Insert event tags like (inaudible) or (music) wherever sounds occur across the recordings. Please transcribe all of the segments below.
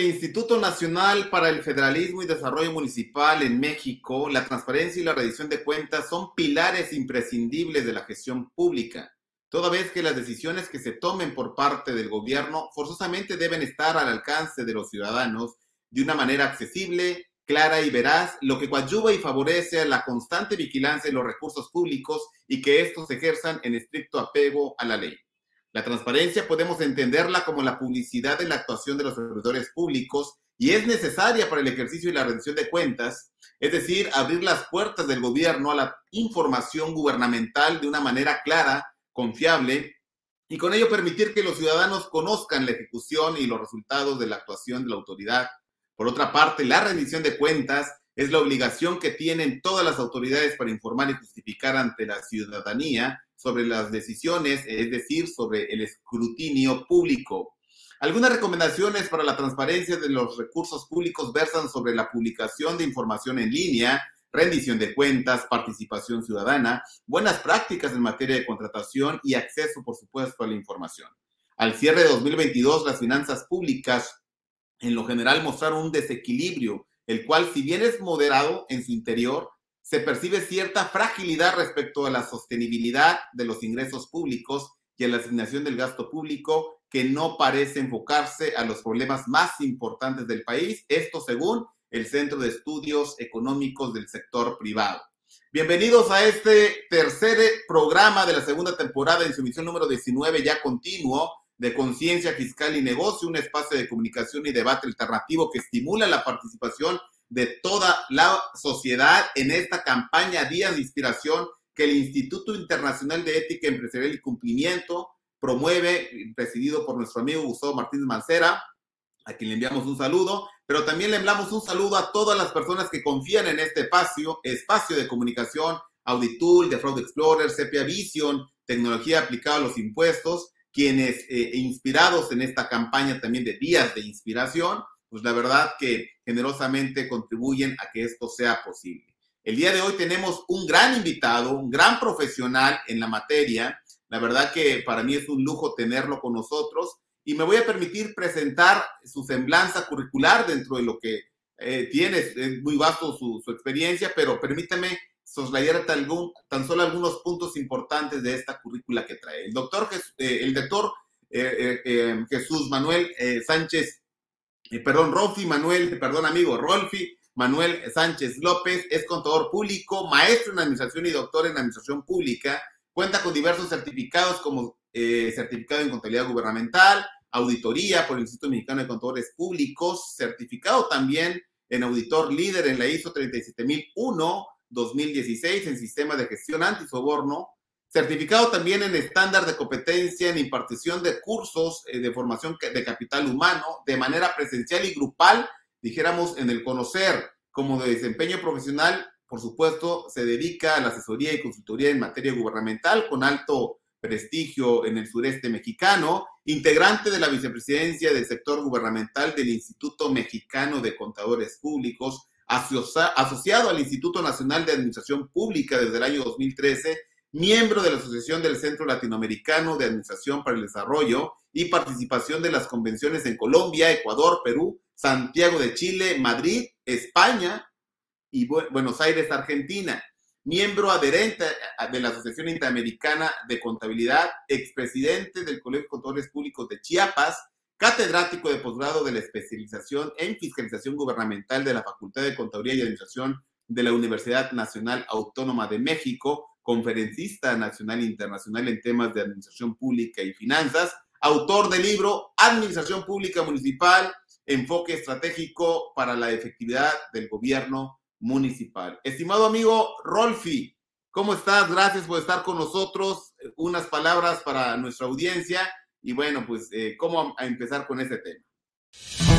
De acuerdo con el Instituto Nacional para el Federalismo y Desarrollo Municipal en México, la transparencia y la rendición de cuentas son pilares imprescindibles de la gestión pública, toda vez que las decisiones que se tomen por parte del gobierno forzosamente deben estar al alcance de los ciudadanos de una manera accesible, clara y veraz, lo que coadyuva y favorece la constante vigilancia de los recursos públicos y que estos ejerzan en estricto apego a la ley. La transparencia podemos entenderla como la publicidad de la actuación de los servidores públicos y es necesaria para el ejercicio y la rendición de cuentas, es decir, abrir las puertas del gobierno a la información gubernamental de una manera clara, confiable y con ello permitir que los ciudadanos conozcan la ejecución y los resultados de la actuación de la autoridad. Por otra parte, la rendición de cuentas es la obligación que tienen todas las autoridades para informar y justificar ante la ciudadanía sobre las decisiones, es decir, sobre el escrutinio público. Algunas recomendaciones para la transparencia de los recursos públicos versan sobre la publicación de información en línea, rendición de cuentas, participación ciudadana, buenas prácticas en materia de contratación y acceso, por supuesto, a la información. Al cierre de 2022, las finanzas públicas en lo general mostraron un desequilibrio, el cual, si bien es moderado en su interior, se percibe cierta fragilidad respecto a la sostenibilidad de los ingresos públicos y a la asignación del gasto público que no parece enfocarse a los problemas más importantes del país, esto según el Centro de Estudios Económicos del Sector Privado. Bienvenidos a este tercer programa de la segunda temporada en su emisión número 19 ya continuo de Conciencia Fiscal y Negocio, un espacio de comunicación y debate alternativo que estimula la participación de toda la sociedad en esta campaña Días de Inspiración que el Instituto Internacional de Ética Empresarial y Cumplimiento promueve, presidido por nuestro amigo Gustavo Martínez Mancera, a quien le enviamos un saludo, pero también le enviamos un saludo a todas las personas que confían en este espacio, espacio de comunicación, Auditool, de Fraud Explorer, Sepia Vision, tecnología aplicada a los impuestos, quienes eh, inspirados en esta campaña también de días de inspiración, pues la verdad que generosamente contribuyen a que esto sea posible. El día de hoy tenemos un gran invitado, un gran profesional en la materia. La verdad que para mí es un lujo tenerlo con nosotros y me voy a permitir presentar su semblanza curricular dentro de lo que eh, tiene. Es muy vasto su, experiencia, pero permítame soslayar tan, tan, solo algunos puntos importantes de esta currícula que trae. El doctor, eh, el doctor eh, Jesús Manuel Sánchez perdón, Rolfi Manuel, perdón amigo, Rolfi Manuel Sánchez López es contador público, maestro en administración y doctor en administración pública. Cuenta con diversos certificados como eh, certificado en contabilidad gubernamental, auditoría por el Instituto Mexicano de Contadores Públicos, certificado también en auditor líder en la ISO 37001 2016 en sistema de gestión antisoborno, Certificado también en estándar de competencia en impartición de cursos eh, de formación de capital humano de manera presencial y grupal, dijéramos en el conocer como de desempeño profesional, por supuesto, se dedica a la asesoría y consultoría en materia gubernamental con alto prestigio en el sureste mexicano, integrante de la vicepresidencia del sector gubernamental del Instituto Mexicano de Contadores Públicos, asociado al Instituto Nacional de Administración Pública desde el año 2013 miembro de la Asociación del Centro Latinoamericano de Administración para el Desarrollo y participación de las convenciones en Colombia, Ecuador, Perú, Santiago de Chile, Madrid, España y Buenos Aires, Argentina. Miembro adherente de la Asociación Interamericana de Contabilidad, expresidente del Colegio de Contadores Públicos de Chiapas, catedrático de posgrado de la especialización en fiscalización gubernamental de la Facultad de Contaduría y Administración de la Universidad Nacional Autónoma de México, conferencista nacional e internacional en temas de administración pública y finanzas, autor del libro Administración Pública Municipal, enfoque estratégico para la efectividad del gobierno municipal. Estimado amigo Rolfi, ¿cómo estás? Gracias por estar con nosotros. Unas palabras para nuestra audiencia y bueno, pues, eh, ¿cómo empezar con este tema?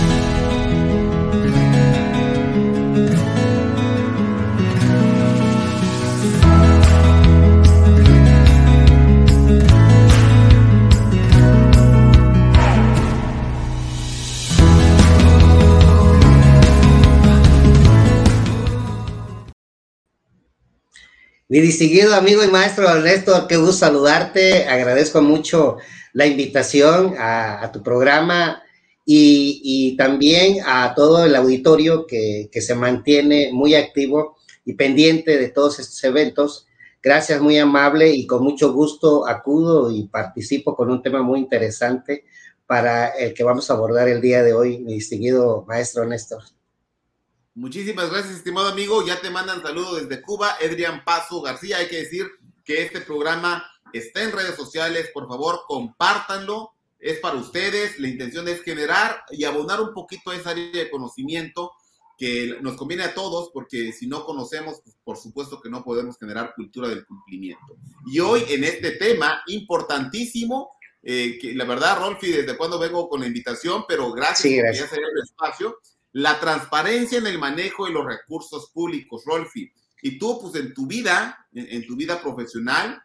Mi distinguido amigo y maestro Ernesto, qué gusto saludarte. Agradezco mucho la invitación a, tu programa y, también a todo el auditorio que, se mantiene muy activo y pendiente de todos estos eventos. Gracias, muy amable y con mucho gusto acudo y participo con un tema muy interesante para el que vamos a abordar el día de hoy, mi distinguido maestro Néstor. Muchísimas gracias, estimado amigo. Ya te mandan saludos desde Cuba, Adrián Paso García. Hay que decir que este programa está en redes sociales. Por favor, compártanlo es para ustedes. La intención es generar y abonar un poquito esa área de conocimiento que nos conviene a todos, porque si no conocemos, pues, por supuesto que no podemos generar cultura del cumplimiento. Y hoy en este tema importantísimo, eh, que la verdad, Rolfi, desde cuando vengo con la invitación, pero gracias, por ya el espacio, la transparencia en el manejo de los recursos públicos, Rolfi. Y tú, pues en tu vida, en, tu vida profesional,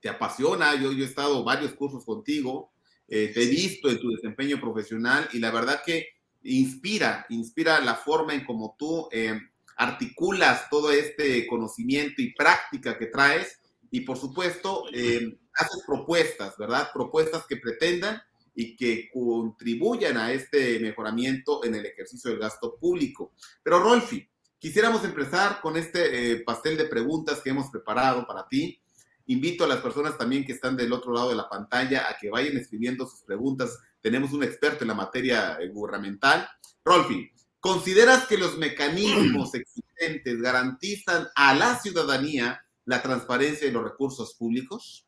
te apasiona, yo, yo he estado varios cursos contigo, eh, te he visto en tu desempeño profesional y la verdad que inspira, inspira la forma en cómo tú eh, articulas todo este conocimiento y práctica que traes y por supuesto eh, haces propuestas, ¿verdad? Propuestas que pretendan y que contribuyan a este mejoramiento en el ejercicio del gasto público. Pero Rolfi, quisiéramos empezar con este pastel de preguntas que hemos preparado para ti. Invito a las personas también que están del otro lado de la pantalla a que vayan escribiendo sus preguntas. Tenemos un experto en la materia eh, gubernamental. Rolfi, ¿consideras que los mecanismos existentes garantizan a la ciudadanía la transparencia de los recursos públicos?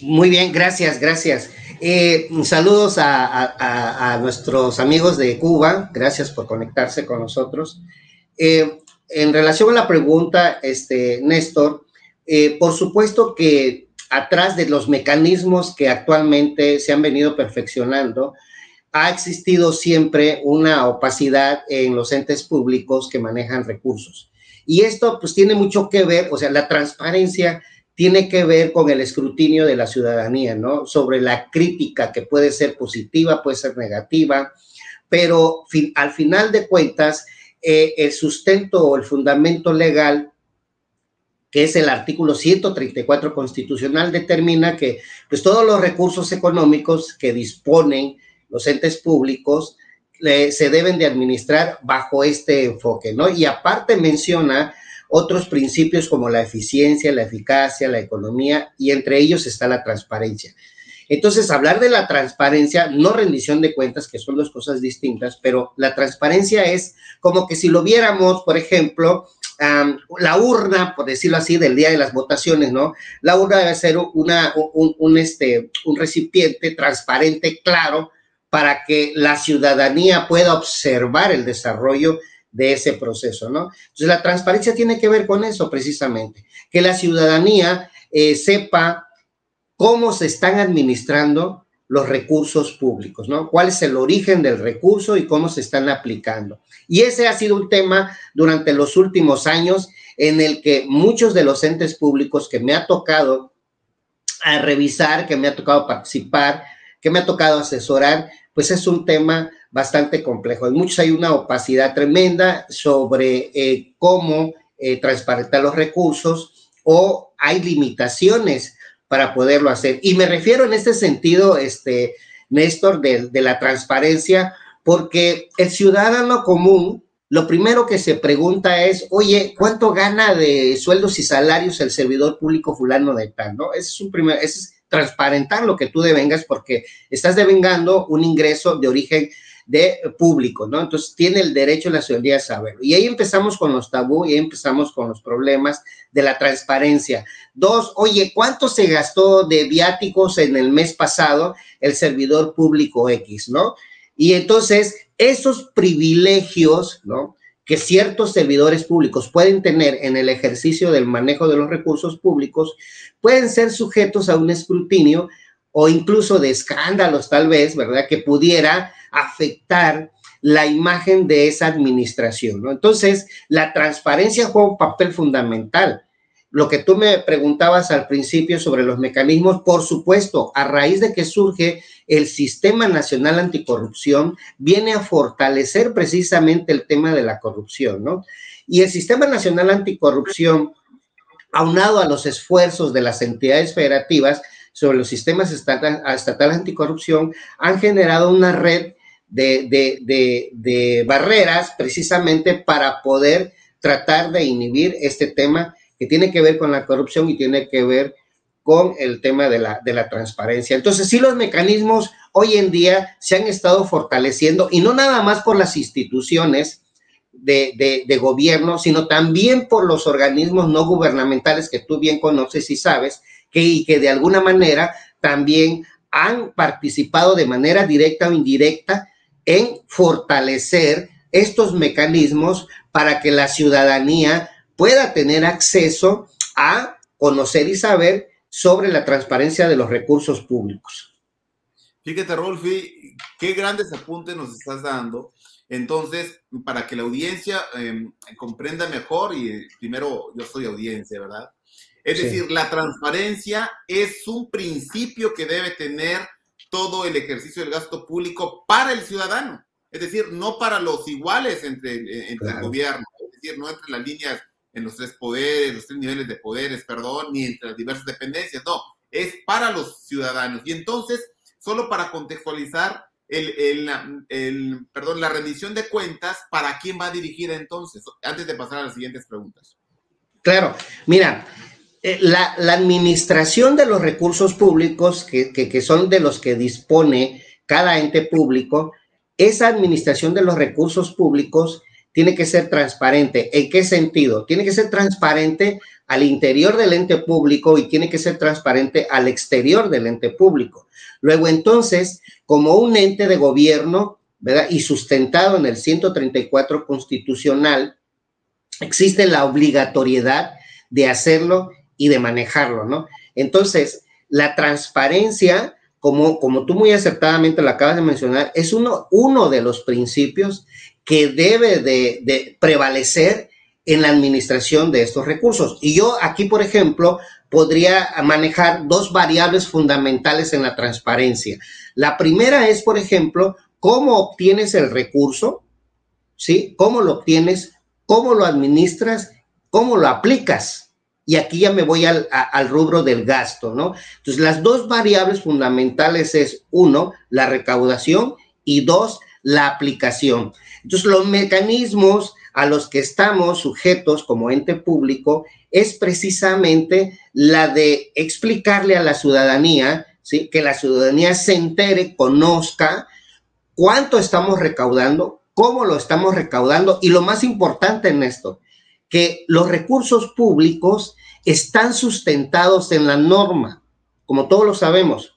Muy bien, gracias, gracias. Eh, saludos a, nuestros amigos de Cuba, gracias por conectarse con nosotros. Eh, en relación a la pregunta, este, Néstor, eh, por supuesto que atrás de los mecanismos que actualmente se han venido perfeccionando, ha existido siempre una opacidad en los entes públicos que manejan recursos. Y esto pues tiene mucho que ver, o sea, la transparencia tiene que ver con el escrutinio de la ciudadanía, ¿no? Sobre la crítica que puede ser positiva, puede ser negativa, pero al final de cuentas, eh, el sustento o el fundamento legal que es el artículo 134 constitucional, determina que pues, todos los recursos económicos que disponen los entes públicos se deben de administrar bajo este enfoque, ¿no? Y aparte menciona otros principios como la eficiencia, la eficacia, la economía, y entre ellos está la transparencia. Entonces, hablar de la transparencia, no rendición de cuentas, que son dos cosas distintas, pero la transparencia es como que si lo viéramos, por ejemplo, la urna, por decirlo así, del día de las votaciones, ¿no? La urna debe ser una, un, este, un recipiente transparente, claro, para que la ciudadanía pueda observar el desarrollo de ese proceso, ¿no? Entonces, la transparencia tiene que ver con eso precisamente, que la ciudadanía eh, sepa cómo se están administrando los recursos públicos, ¿no? ¿Cuál es el origen del recurso y cómo se están aplicando? Y ese ha sido un tema durante los últimos años en el que muchos de los entes públicos que me ha tocado a revisar, que me ha tocado participar, que me ha tocado asesorar, pues es un tema bastante complejo. En muchos hay una opacidad tremenda sobre eh, cómo eh, transparentar los recursos o hay limitaciones para poderlo hacer. Y me refiero en este sentido, este, Néstor, de, de la transparencia, porque el ciudadano común, lo primero que se pregunta es, oye, ¿cuánto gana de sueldos y salarios el servidor público fulano de tal? ¿no? Ese es un primer, ese es transparentar lo que tú devengas porque estás devengando un ingreso de origen de público, ¿no? Entonces tiene el derecho la ciudadanía a saberlo. Y ahí empezamos con los tabú y ahí empezamos con los problemas de la transparencia. Dos, oye, ¿cuánto se gastó de viáticos en el mes pasado el servidor público X, ¿no? Y entonces esos privilegios, ¿no? que ciertos servidores públicos pueden tener en el ejercicio del manejo de los recursos públicos, pueden ser sujetos a un escrutinio o incluso de escándalos tal vez, ¿verdad? Que pudiera afectar la imagen de esa administración. Entonces, la transparencia juega un papel fundamental. Lo que tú me preguntabas al principio sobre los mecanismos, por supuesto, a raíz de que surge el Sistema Nacional Anticorrupción, viene a fortalecer precisamente el tema de la corrupción, ¿no? Y el Sistema Nacional Anticorrupción, aunado a los esfuerzos de las entidades federativas, sobre los sistemas estatales anticorrupción han generado una red de, barreras precisamente para poder tratar de inhibir este tema que tiene que ver con la corrupción y tiene que ver con el tema de la, de la transparencia. Entonces, sí, los mecanismos hoy en día se han estado fortaleciendo y no nada más por las instituciones de, de, gobierno, sino también por los organismos no gubernamentales que tú bien conoces y sabes, que, y que de alguna manera también han participado de manera directa o indirecta en fortalecer estos mecanismos para que la ciudadanía pueda tener acceso a conocer y saber sobre la transparencia de los recursos públicos. Fíjate, Rolfi, qué grandes apuntes nos estás dando. Entonces, para que la audiencia em, comprenda mejor, y primero yo soy audiencia, ¿verdad? Es decir, la transparencia es un principio que debe tener todo el ejercicio del gasto público para el ciudadano. Es decir, no para los iguales entre, eh, entre el gobierno, es decir, no entre las líneas en los tres poderes, los tres niveles de poderes, perdón, ni entre las diversas dependencias, no, es para los ciudadanos. Y entonces, solo para contextualizar, el, el, perdón, la rendición de cuentas, ¿para quién va dirigida entonces? Antes de pasar a las siguientes preguntas. Claro, mira, eh, la, administración de los recursos públicos, que, que, son de los que dispone cada ente público, esa administración de los recursos públicos tiene que ser transparente. ¿En qué sentido? Tiene que ser transparente al interior del ente público y tiene que ser transparente al exterior del ente público. Luego, entonces, como un ente de gobierno, ¿verdad? Y sustentado en el 134 constitucional, existe la obligatoriedad de hacerlo y de manejarlo, ¿no? Entonces, la transparencia, como, como tú muy acertadamente lo acabas de mencionar, es uno, uno de los principios que debe de, de prevalecer en la administración de estos recursos. Y yo aquí, por ejemplo, podría manejar dos variables fundamentales en la transparencia. La primera es, por ejemplo, cómo obtienes el recurso, ¿sí? ¿Cómo lo obtienes? ¿Cómo lo administras? ¿Cómo lo aplicas? Y aquí ya me voy al, rubro del gasto, ¿no? Entonces, las dos variables fundamentales es, uno, la recaudación y dos, la aplicación. Entonces, los mecanismos a los que estamos sujetos como ente público es precisamente la de explicarle a la ciudadanía, ¿sí? que la ciudadanía se entere, conozca cuánto estamos recaudando, cómo lo estamos recaudando y lo más importante en esto, que los recursos públicos están sustentados en la norma, como todos lo sabemos.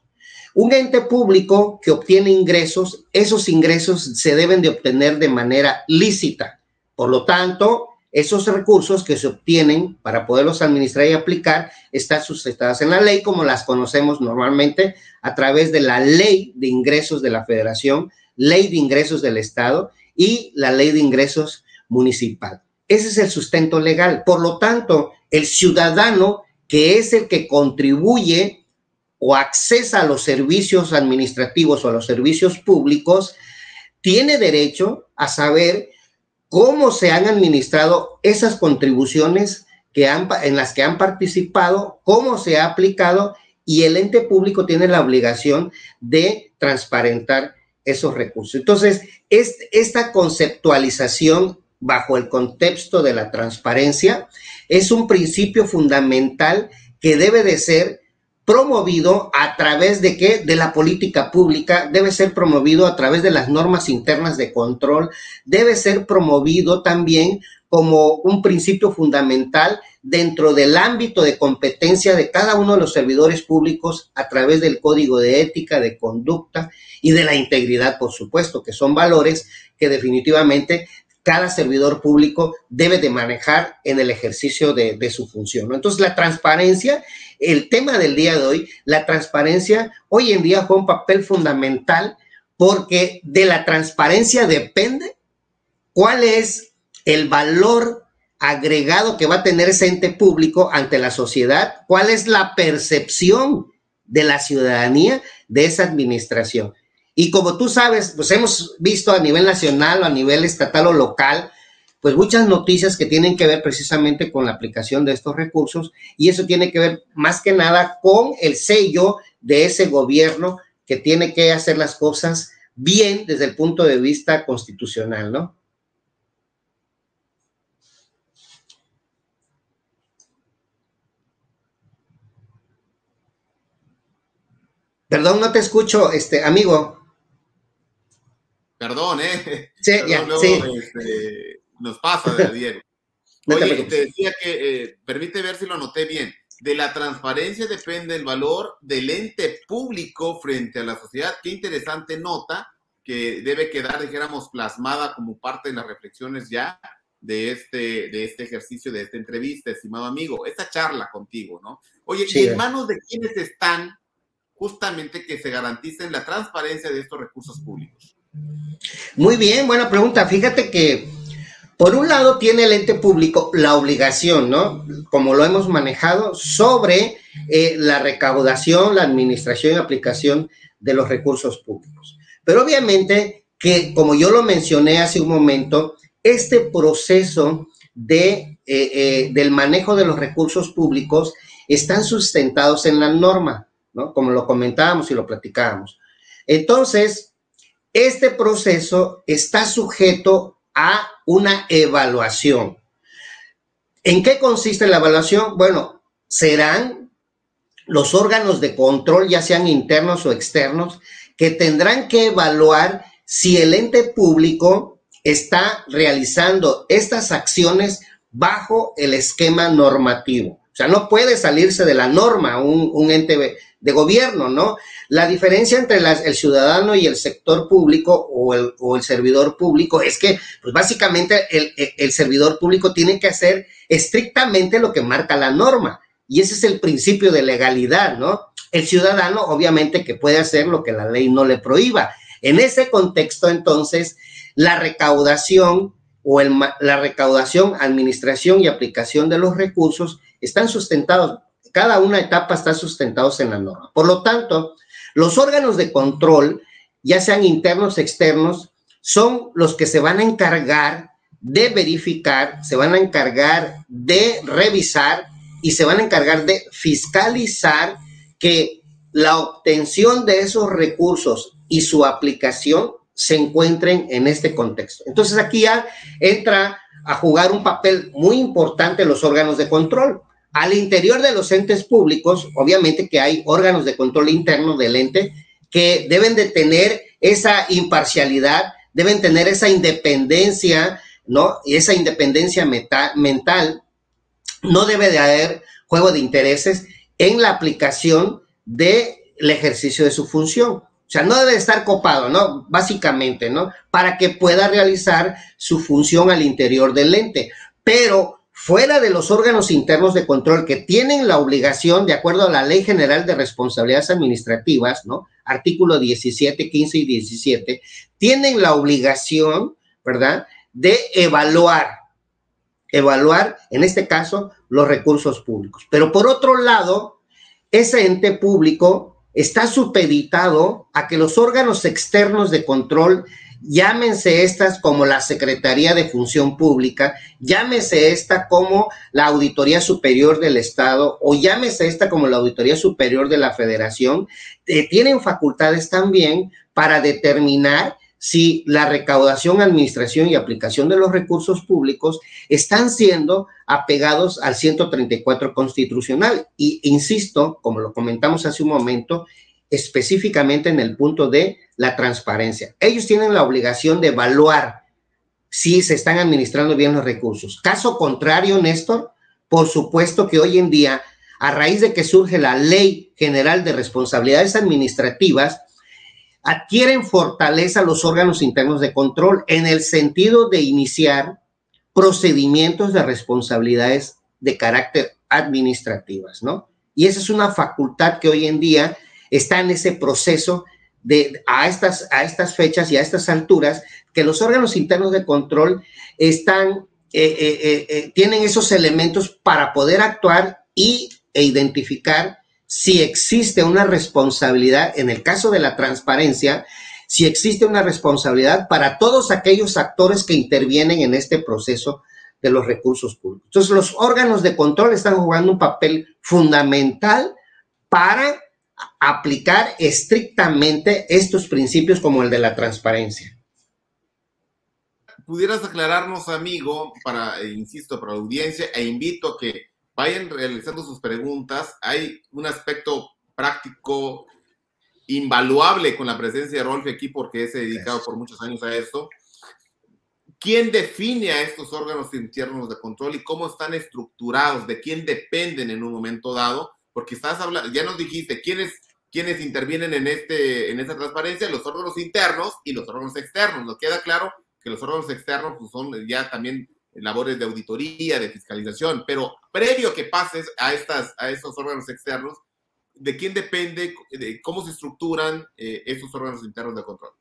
Un ente público que obtiene ingresos, esos ingresos se deben de obtener de manera lícita. Por lo tanto, esos recursos que se obtienen para poderlos administrar y aplicar están sustentados en la ley como las conocemos normalmente a través de la ley de ingresos de la federación, ley de ingresos del estado y la ley de ingresos municipal. Ese es el sustento legal. Por lo tanto, el ciudadano que es el que contribuye o accesa a los servicios administrativos o a los servicios públicos, tiene derecho a saber cómo se han administrado esas contribuciones que han, en las que han participado, cómo se ha aplicado y el ente público tiene la obligación de transparentar esos recursos. Entonces, esta conceptualización bajo el contexto de la transparencia es un principio fundamental que debe de ser promovido a través de qué? De la política pública, debe ser promovido a través de las normas internas de control, debe ser promovido también como un principio fundamental dentro del ámbito de competencia de cada uno de los servidores públicos a través del código de ética, de conducta y de la integridad, por supuesto, que son valores que definitivamente cada servidor público debe de manejar en el ejercicio de, su función. Entonces, la transparencia, el tema del día de hoy, la transparencia hoy en día juega un papel fundamental porque de la transparencia depende cuál es el valor agregado que va a tener ese ente público ante la sociedad, cuál es la percepción de la ciudadanía de esa administración. Y como tú sabes, pues hemos visto a nivel nacional o a nivel estatal o local pues muchas noticias que tienen que ver precisamente con la aplicación de estos recursos y eso tiene que ver más que nada con el sello de ese gobierno que tiene que hacer las cosas bien desde el punto de vista constitucional, ¿no? Perdón, no te escucho, este amigo. Perdón, ¿eh? Sí, ya, sí. Este, nos pasa, Diego. Oye, te, decía que, eh, permite ver si lo anoté bien, de la transparencia depende el valor del ente público frente a la sociedad. Qué interesante nota que debe quedar, dijéramos, plasmada como parte de las reflexiones ya de este, de este ejercicio, de esta entrevista, estimado amigo, esta charla contigo, ¿no? Oye, ¿y en manos de quiénes están justamente que se garanticen la transparencia de estos recursos públicos? Muy bien, buena pregunta. Fíjate que por un lado tiene el ente público la obligación, ¿no? Como lo hemos manejado, sobre eh, la recaudación, la administración y aplicación de los recursos públicos. Pero obviamente que, como yo lo mencioné hace un momento, este proceso de, eh, eh, del manejo de los recursos públicos están sustentados en la norma. Como lo comentábamos y lo platicábamos. Entonces, este proceso está sujeto a una evaluación. ¿En qué consiste la evaluación? Bueno, serán los órganos de control, ya sean internos o externos, que tendrán que evaluar si el ente público está realizando estas acciones bajo el esquema normativo. O sea, no puede salirse de la norma un, un ente de gobierno, ¿no? La diferencia entre el ciudadano y el sector público o el, o el servidor público es que, pues básicamente, el, el, servidor público tiene que hacer estrictamente lo que marca la norma. Y ese es el principio de legalidad, ¿no? El ciudadano, obviamente, que puede hacer lo que la ley no le prohíba. En ese contexto, entonces, la recaudación o el, la recaudación, administración y aplicación de los recursos están sustentados cada una etapa está sustentados en la norma. Por lo tanto, los órganos de control, ya sean internos, externos, son los que se van a encargar de verificar, se van a encargar de revisar y se van a encargar de fiscalizar que la obtención de esos recursos y su aplicación se encuentren en este contexto. Entonces aquí ya entra a jugar un papel muy importante los órganos de control. Al interior de los entes públicos, obviamente que hay órganos de control interno del ente que deben de tener esa imparcialidad, deben tener esa independencia, ¿no? Y esa independencia mental. No debe de haber juego de intereses en la aplicación del ejercicio de su función. O sea, no debe estar copado, ¿no? Básicamente, ¿no? Para que pueda realizar su función al interior del ente. Pero fuera de los órganos internos de control que tienen la obligación, de acuerdo a la Ley General de Responsabilidades Administrativas, ¿no? Artículo 17, 15 y 17, tienen la obligación, ¿verdad?, de evaluar, evaluar, en este caso, los recursos públicos. Pero por otro lado, ese ente público está supeditado a que los órganos externos de control llámense estas como la Secretaría de Función Pública, llámese esta como la Auditoría Superior del Estado o llámese esta como la Auditoría Superior de la Federación, eh, tienen facultades también para determinar si la recaudación, administración y aplicación de los recursos públicos están siendo apegados al 134 constitucional. Y insisto, como lo comentamos hace un momento, específicamente en el punto de la transparencia. Ellos tienen la obligación de evaluar si se están administrando bien los recursos. Caso contrario, Néstor, por supuesto que hoy en día, a raíz de que surge la Ley General de Responsabilidades Administrativas, adquieren fortaleza los órganos internos de control en el sentido de iniciar procedimientos de responsabilidades de carácter administrativas, ¿no? Y esa es una facultad que hoy en día está en ese proceso de a estas, a estas fechas y a estas alturas que los órganos internos de control están, eh, eh, eh, tienen esos elementos para poder actuar y, e identificar si existe una responsabilidad, en el caso de la transparencia, si existe una responsabilidad para todos aquellos actores que intervienen en este proceso de los recursos públicos. Entonces, los órganos de control están jugando un papel fundamental para aplicar estrictamente estos principios como el de la transparencia. ¿Pudieras aclararnos, amigo, para, eh, insisto, para la audiencia, e invito a que vayan realizando sus preguntas. Hay un aspecto práctico invaluable con la presencia de Rolf aquí porque es dedicado por muchos años a esto. ¿Quién define a estos órganos internos de control y cómo están estructurados? ¿De quién dependen en un momento dado? Porque estás hablando, ya nos dijiste quiénes, quiénes intervienen en, este, en esta transparencia, los órganos internos y los órganos externos. Nos queda claro que los órganos externos pues, son ya también labores de auditoría, de fiscalización, pero previo que pases a, estas, a estos órganos externos, ¿de quién depende, de cómo se estructuran eh, esos órganos internos de control?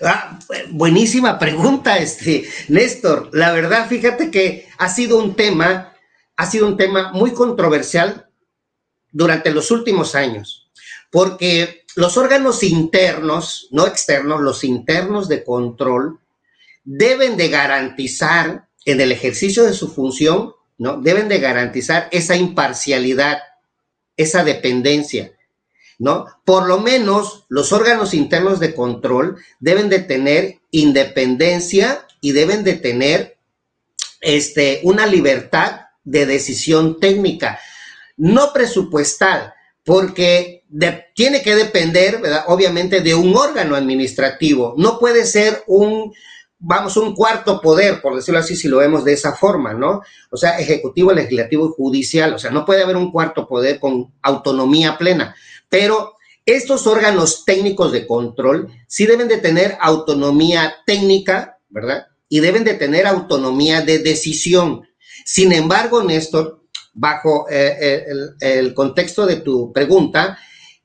Ah, buenísima pregunta, (laughs) este, Néstor. La verdad, fíjate que ha sido un tema, ha sido un tema muy controversial durante los últimos años, porque los órganos internos, no externos, los internos de control, deben de garantizar en el ejercicio de su función, ¿no? Deben de garantizar esa imparcialidad, esa dependencia, ¿no? Por lo menos los órganos internos de control deben de tener independencia y deben de tener este, una libertad de decisión técnica, no presupuestal, porque tiene que depender, ¿verdad? obviamente, de un órgano administrativo. No puede ser un, vamos, un cuarto poder, por decirlo así, si lo vemos de esa forma, ¿no? O sea, ejecutivo, legislativo y judicial. O sea, no puede haber un cuarto poder con autonomía plena. Pero estos órganos técnicos de control sí deben de tener autonomía técnica, ¿verdad? Y deben de tener autonomía de decisión. Sin embargo, Néstor, bajo eh, eh, el, el contexto de tu pregunta,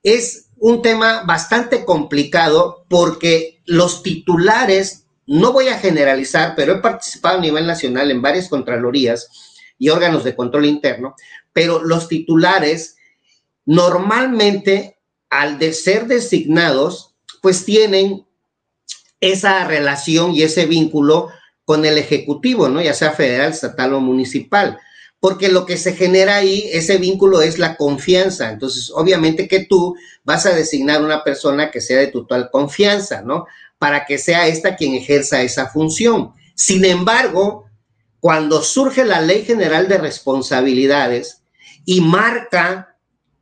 es un tema bastante complicado porque los titulares no voy a generalizar, pero he participado a nivel nacional en varias contralorías y órganos de control interno, pero los titulares normalmente, al de ser designados, pues tienen esa relación y ese vínculo con el Ejecutivo, ¿no? Ya sea federal, estatal o municipal. Porque lo que se genera ahí, ese vínculo es la confianza. Entonces, obviamente que tú vas a designar una persona que sea de tu total confianza, ¿no? para que sea esta quien ejerza esa función. Sin embargo, cuando surge la Ley General de Responsabilidades y marca,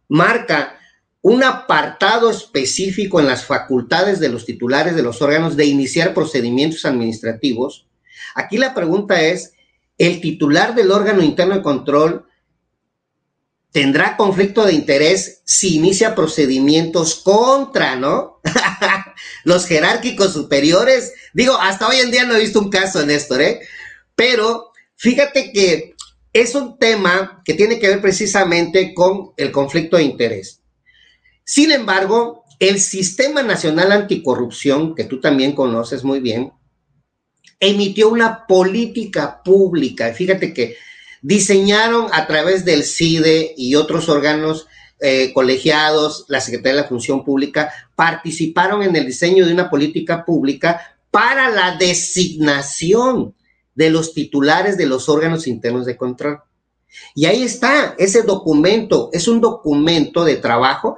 marca un apartado específico en las facultades de los titulares de los órganos de iniciar procedimientos administrativos, aquí la pregunta es, ¿el titular del órgano interno de control tendrá conflicto de interés si inicia procedimientos contra, ¿no? (laughs) Los jerárquicos superiores. Digo, hasta hoy en día no he visto un caso, Néstor, ¿eh? Pero fíjate que es un tema que tiene que ver precisamente con el conflicto de interés. Sin embargo, el Sistema Nacional Anticorrupción, que tú también conoces muy bien, emitió una política pública. Fíjate que diseñaron a través del CIDE y otros órganos eh, colegiados, la Secretaría de la Función Pública, participaron en el diseño de una política pública para la designación de los titulares de los órganos internos de control. Y ahí está, ese documento, es un documento de trabajo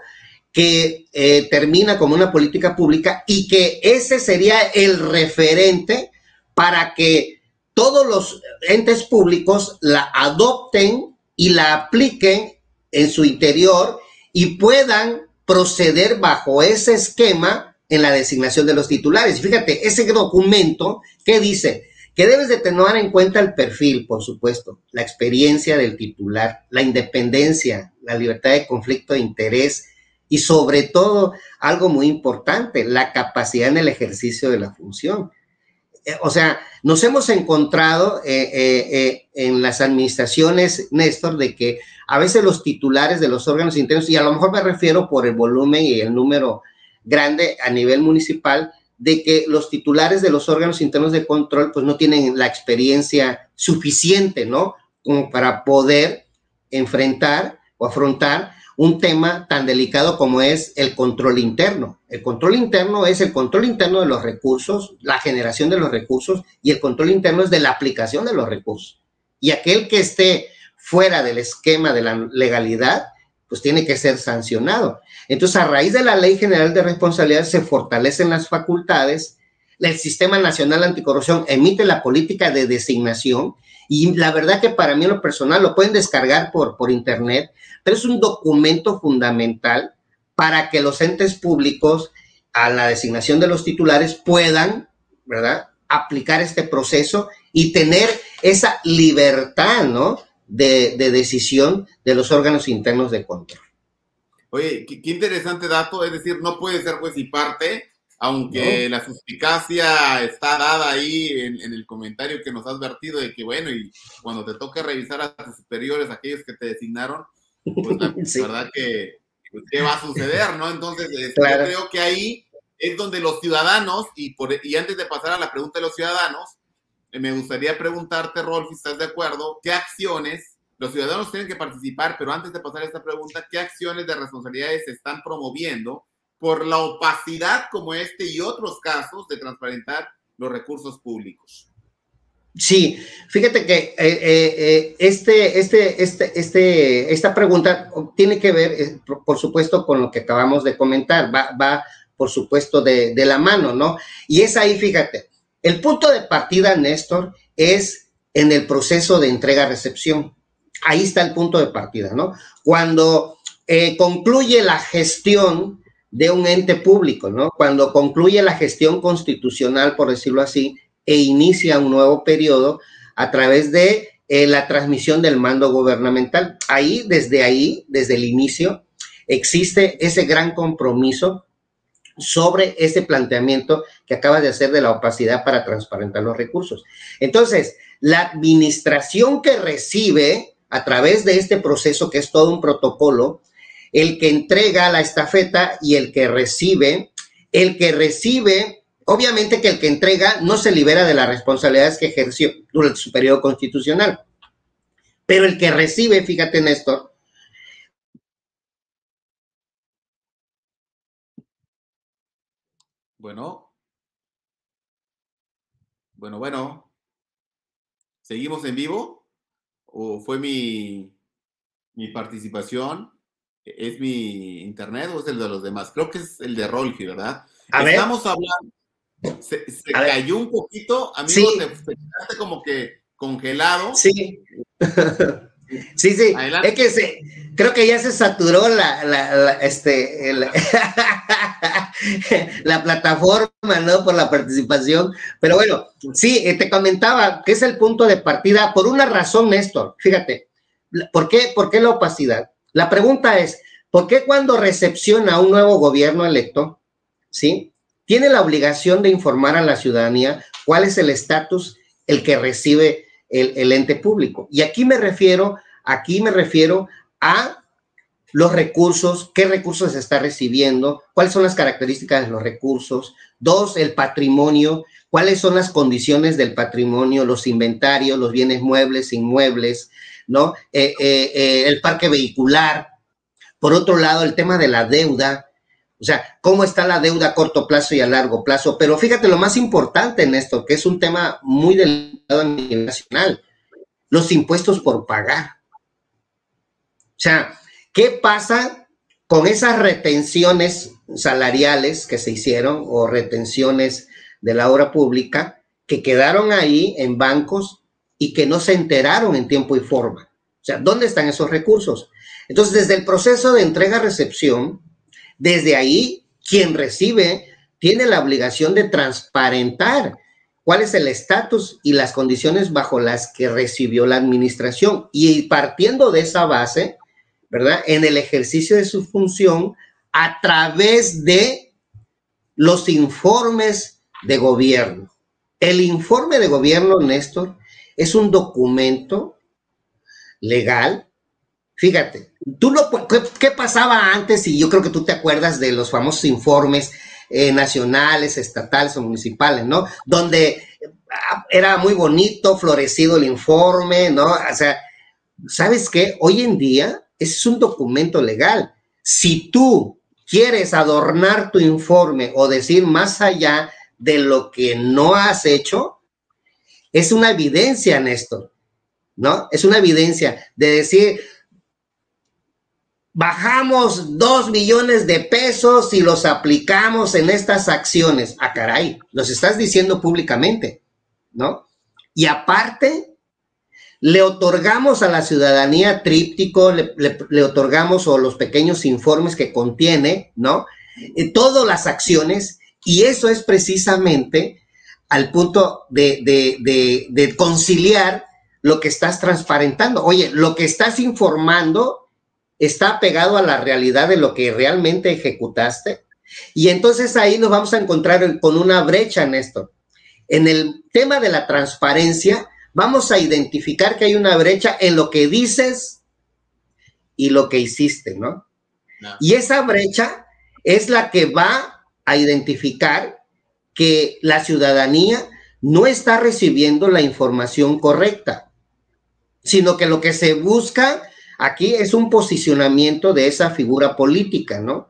que eh, termina como una política pública y que ese sería el referente para que todos los entes públicos la adopten y la apliquen en su interior y puedan proceder bajo ese esquema en la designación de los titulares. Fíjate, ese documento que dice que debes de tener en cuenta el perfil, por supuesto, la experiencia del titular, la independencia, la libertad de conflicto de interés y sobre todo algo muy importante, la capacidad en el ejercicio de la función. Eh, o sea, nos hemos encontrado eh, eh, en las administraciones, Néstor, de que a veces los titulares de los órganos internos, y a lo mejor me refiero por el volumen y el número grande a nivel municipal, de que los titulares de los órganos internos de control pues no tienen la experiencia suficiente, ¿no? Como para poder enfrentar o afrontar un tema tan delicado como es el control interno. El control interno es el control interno de los recursos, la generación de los recursos y el control interno es de la aplicación de los recursos. Y aquel que esté fuera del esquema de la legalidad, pues tiene que ser sancionado. Entonces, a raíz de la Ley General de Responsabilidad se fortalecen las facultades, el Sistema Nacional Anticorrupción emite la política de designación y la verdad que para mí en lo personal lo pueden descargar por, por internet, pero es un documento fundamental para que los entes públicos a la designación de los titulares puedan, ¿verdad?, aplicar este proceso y tener esa libertad, ¿no?, de, decisión de los órganos internos de control. Oye, qué, interesante dato, es decir, no puede ser juez y parte, aunque la suspicacia está dada ahí en, el comentario que nos has vertido de que, bueno, y cuando te toque revisar a tus superiores, aquellos que te designaron, pues la (laughs) verdad que, pues, ¿qué va a suceder, no? Entonces, este, yo creo que ahí es donde los ciudadanos, y, por, y antes de pasar a la pregunta de los ciudadanos, eh, me gustaría preguntarte, Rolf, si estás de acuerdo, ¿qué acciones, los ciudadanos tienen que participar, pero antes de pasar a esta pregunta, ¿qué acciones de responsabilidades se están promoviendo por la opacidad como este y otros casos de transparentar los recursos públicos. Sí, fíjate que eh, eh, eh, este, este, este, este, esta pregunta tiene que ver, por supuesto, con lo que acabamos de comentar, va, va por supuesto, de, de la mano, ¿no? Y es ahí, fíjate, el punto de partida, Néstor, es en el proceso de entrega-recepción. Ahí está el punto de partida, ¿no? Cuando concluye la gestión de un ente público, ¿no? Cuando concluye la gestión constitucional, por decirlo así, e inicia un nuevo periodo a través de eh, la transmisión del mando gubernamental. Ahí, desde ahí, desde el inicio, existe ese gran compromiso sobre ese planteamiento que acaba de hacer de la opacidad para transparentar los recursos. Entonces, la administración que recibe a través de este proceso, que es todo un protocolo, el que entrega la estafeta y el que recibe. El que recibe, obviamente que el que entrega no se libera de las responsabilidades que ejerció durante su periodo constitucional. Pero el que recibe, fíjate Néstor, Bueno. Bueno, bueno. ¿Seguimos en vivo? ¿O fue mi, mi participación? ¿Es mi internet o es el de los demás? Creo que es el de Rolfi, ¿verdad? Estamos hablando. Se, cayó un poquito, amigo, sí. te, quedaste como que congelado. Sí. (laughs) Sí, sí. Es que se, creo que ya se saturó la, la, este, (laughs) la plataforma, ¿no? Por la participación. Pero bueno, sí, eh, te comentaba que es el punto de partida por una razón, Néstor. Fíjate, ¿por qué, por qué la opacidad? La pregunta es, ¿por qué cuando recepciona un nuevo gobierno electo, ¿sí? Tiene la obligación de informar a la ciudadanía cuál es el estatus el que recibe el, ente público. Y aquí me refiero, aquí me refiero a los recursos, qué recursos se está recibiendo, cuáles son las características de los recursos. Dos, el patrimonio, cuáles son las condiciones del patrimonio, los inventarios, los bienes muebles, inmuebles, ¿no? Eh, eh, eh, el parque vehicular. Por otro lado, el tema de la deuda, o sea, cómo está la deuda a corto plazo y a largo plazo. Pero fíjate lo más importante en esto, que es un tema muy delicado a nivel nacional, los impuestos por pagar. O sea, ¿qué pasa con esas retenciones salariales que se hicieron o retenciones de la obra pública que quedaron ahí en bancos y que no se enteraron en tiempo y forma. O sea, ¿dónde están esos recursos? Entonces, desde el proceso de entrega-recepción, desde ahí, quien recibe tiene la obligación de transparentar cuál es el estatus y las condiciones bajo las que recibió la administración. Y partiendo de esa base, ¿verdad? En el ejercicio de su función a través de los informes de gobierno. El informe de gobierno, Néstor, es un documento legal. Fíjate, tú ¿qué, pasaba antes? Y yo creo que tú te acuerdas de los famosos informes eh, nacionales, estatales o municipales, ¿no? Donde ah, era muy bonito, florecido el informe, ¿no? O sea, ¿sabes qué? Hoy en día es un documento legal. Si tú quieres adornar tu informe o decir más allá de lo que no has hecho, es una evidencia, Néstor, ¿no? Es una evidencia de decir, bajamos dos millones de pesos y los aplicamos en estas acciones. Ah, caray, los estás diciendo públicamente, ¿no? Y aparte, le otorgamos a la ciudadanía tríptico, le, otorgamos o los pequeños informes que contiene, ¿no? Eh, todas las acciones, y eso es precisamente al punto de, de conciliar lo que estás transparentando. Oye, lo que estás informando está pegado a la realidad de lo que realmente ejecutaste. Y entonces ahí nos vamos a encontrar con una brecha, Néstor. En el tema de la transparencia, vamos a identificar que hay una brecha en lo que dices y lo que hiciste, ¿no? Y esa brecha es la que va a identificar que la ciudadanía no está recibiendo la información correcta, sino que lo que se busca aquí es un posicionamiento de esa figura política, ¿no?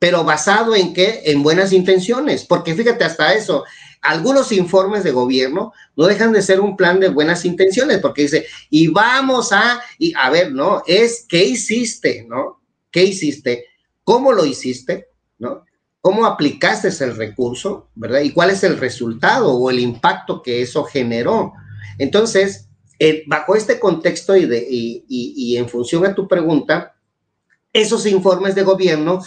Pero basado en qué? En buenas intenciones, porque fíjate hasta eso, algunos informes de gobierno no dejan de ser un plan de buenas intenciones, porque dice, y vamos a, y a ver, no, es qué hiciste, ¿no? ¿Qué hiciste? ¿Cómo lo hiciste? ¿No? ¿Cómo aplicaste el recurso? ¿Verdad? ¿Y cuál es el resultado o el impacto que eso generó? Entonces, eh, bajo este contexto y, y en función a tu pregunta, esos informes de gobierno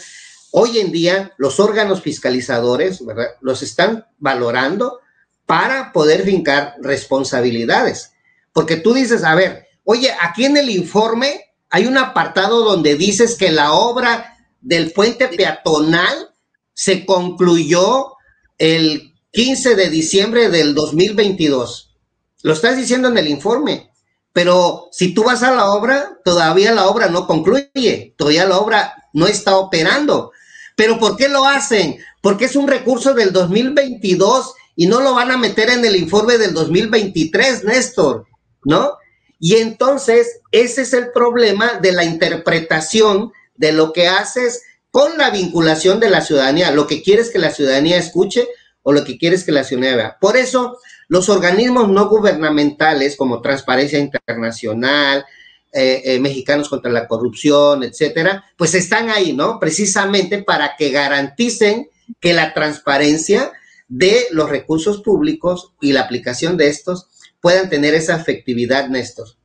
Hoy en día los órganos fiscalizadores ¿verdad? los están valorando para poder fincar responsabilidades. Porque tú dices, a ver, oye, aquí en el informe hay un apartado donde dices que la obra del puente peatonal se concluyó el 15 de diciembre del 2022. Lo estás diciendo en el informe, pero si tú vas a la obra, todavía la obra no concluye, todavía la obra no está operando. Pero ¿por qué lo hacen? Porque es un recurso del 2022 y no lo van a meter en el informe del 2023, Néstor, ¿no? Y entonces ese es el problema de la interpretación de lo que haces con la vinculación de la ciudadanía, lo que quieres que la ciudadanía escuche o lo que quieres que la ciudadanía vea. Por eso, los organismos no gubernamentales como Transparencia Internacional, eh, eh, mexicanos contra la corrupción, etcétera, pues están ahí, ¿no? Precisamente para que garanticen que la transparencia de los recursos públicos y la aplicación de estos puedan tener esa efectividad, Néstor.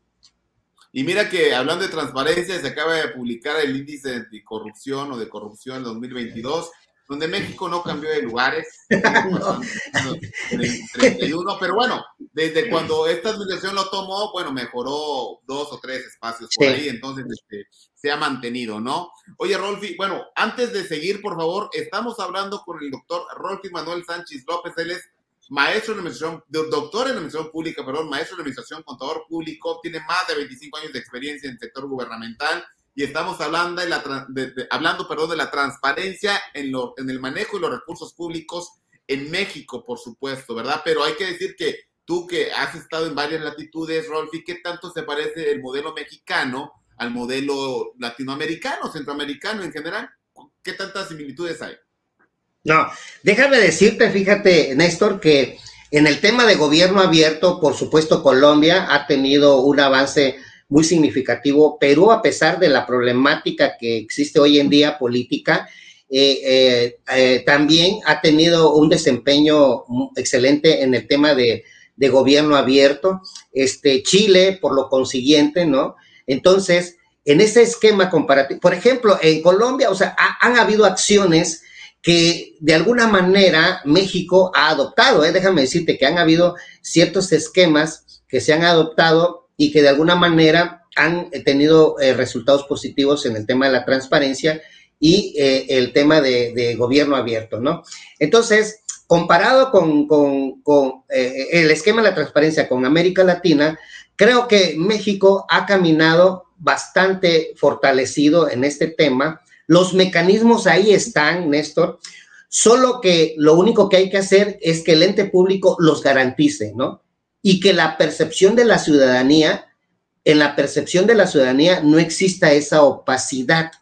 Y mira que hablando de transparencia, se acaba de publicar el índice de corrupción o de corrupción 2022 donde México no cambió de lugares en el 31, pero bueno, desde cuando esta administración lo tomó, bueno, mejoró dos o tres espacios por ahí, entonces este, se ha mantenido, ¿no? Oye, Rolfi, bueno, antes de seguir, por favor, estamos hablando con el doctor Rolfi Manuel Sánchez López, él es maestro en administración, doctor en administración pública, perdón, maestro en administración, contador público, tiene más de 25 años de experiencia en el sector gubernamental, y estamos hablando, de la, hablando perdón, de la transparencia en, lo, en el manejo de los recursos públicos en México, por supuesto, ¿verdad? Pero hay que decir que tú que has estado en varias latitudes, Rolfi, ¿qué tanto se parece el modelo mexicano al modelo latinoamericano, centroamericano en general? ¿Qué tantas similitudes hay? No, déjame decirte, fíjate, Néstor, que en el tema de gobierno abierto, por supuesto, Colombia ha tenido un avance muy significativo. Perú, a pesar de la problemática que existe hoy en día política, eh, eh, eh, también ha tenido un desempeño excelente en el tema de, gobierno abierto. Este, Chile, por lo consiguiente, ¿no? Entonces, en ese esquema comparativo, por ejemplo, en Colombia, o sea, han habido acciones que de alguna manera México ha adoptado, déjame decirte que han habido ciertos esquemas que se han adoptado y que de alguna manera han tenido eh, resultados positivos en el tema de la transparencia y eh, el tema de, gobierno abierto, ¿no? Entonces, comparado con, eh, el esquema de la transparencia con América Latina, creo que México ha caminado bastante fortalecido en este tema. Los mecanismos ahí están, Néstor, solo que lo único que hay que hacer es que el ente público los garantice, ¿no? y que la percepción de la ciudadanía en la percepción de la ciudadanía no exista esa opacidad.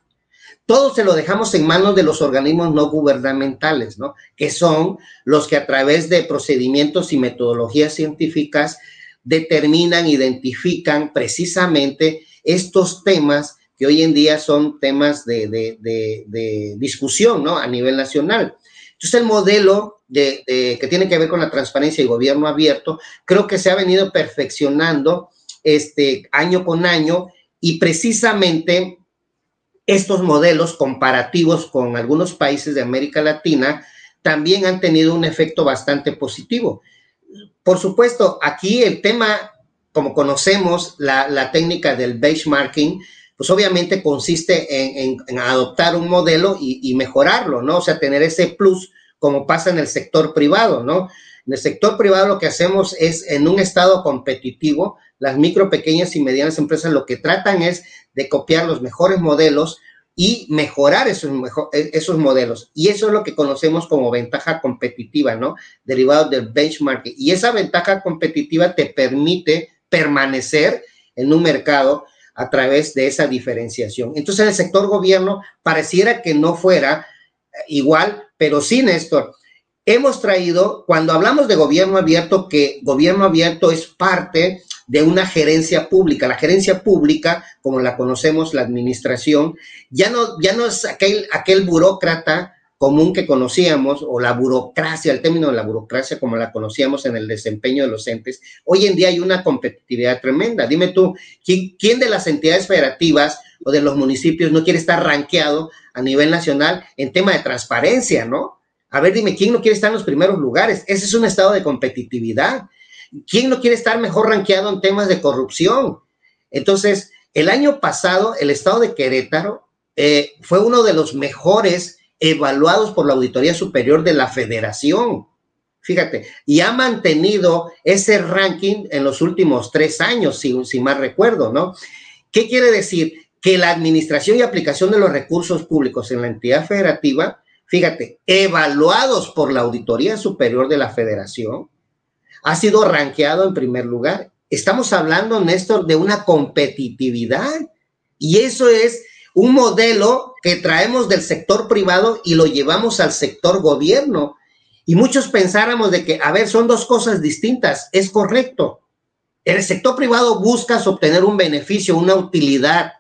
Todo se lo dejamos en manos de los organismos no gubernamentales, ¿no? Que son los que a través de procedimientos y metodologías científicas determinan, identifican precisamente estos temas que hoy en día son temas de, discusión, ¿no? A nivel nacional. Entonces, el modelo de, que tiene que ver con la transparencia y gobierno abierto, creo que se ha venido perfeccionando este, año con año y precisamente estos modelos comparativos con algunos países de América Latina también han tenido un efecto bastante positivo. Por supuesto, aquí el tema, como conocemos la, técnica del benchmarking, pues obviamente consiste en, adoptar un modelo y, mejorarlo, ¿no? O sea, tener ese plus como pasa en el sector privado, ¿no? En el sector privado lo que hacemos es, en un estado competitivo, las micro, pequeñas y medianas empresas lo que tratan es de copiar los mejores modelos y mejorar esos, e, esos modelos. Y eso es lo que conocemos como ventaja competitiva, ¿no? Derivado del benchmarking. Y esa ventaja competitiva te permite permanecer en un mercado a través de esa diferenciación. Entonces, en el sector gobierno pareciera que no fuera igual, pero sí, Néstor, hemos traído, cuando hablamos de gobierno abierto, que gobierno abierto es parte de una gerencia pública. La gerencia pública, como la conocemos, la administración, ya no, ya no es aquel, aquel burócrata común que conocíamos, o la burocracia, el término de la burocracia como la conocíamos en el desempeño de los entes, hoy en día hay una competitividad tremenda. Dime tú, ¿quién, de las entidades federativas o de los municipios no quiere estar rankeado a nivel nacional en tema de transparencia, no? A ver, dime, ¿quién no quiere estar en los primeros lugares? Ese es un estado de competitividad. ¿Quién no quiere estar mejor rankeado en temas de corrupción? Entonces, el año pasado, el estado de Querétaro eh, fue uno de los mejores evaluados por la Auditoría Superior de la Federación. Fíjate, y ha mantenido ese ranking en los últimos tres años, si, si más recuerdo, ¿no? ¿Qué quiere decir? Que la administración y aplicación de los recursos públicos en la entidad federativa, fíjate, evaluados por la Auditoría Superior de la Federación, ha sido rankeado en primer lugar. Estamos hablando, Néstor, de una competitividad y eso es un modelo que traemos del sector privado y lo llevamos al sector gobierno. Y muchos pensáramos de que, a ver, son dos cosas distintas. Es correcto. En el sector privado buscas obtener un beneficio, una utilidad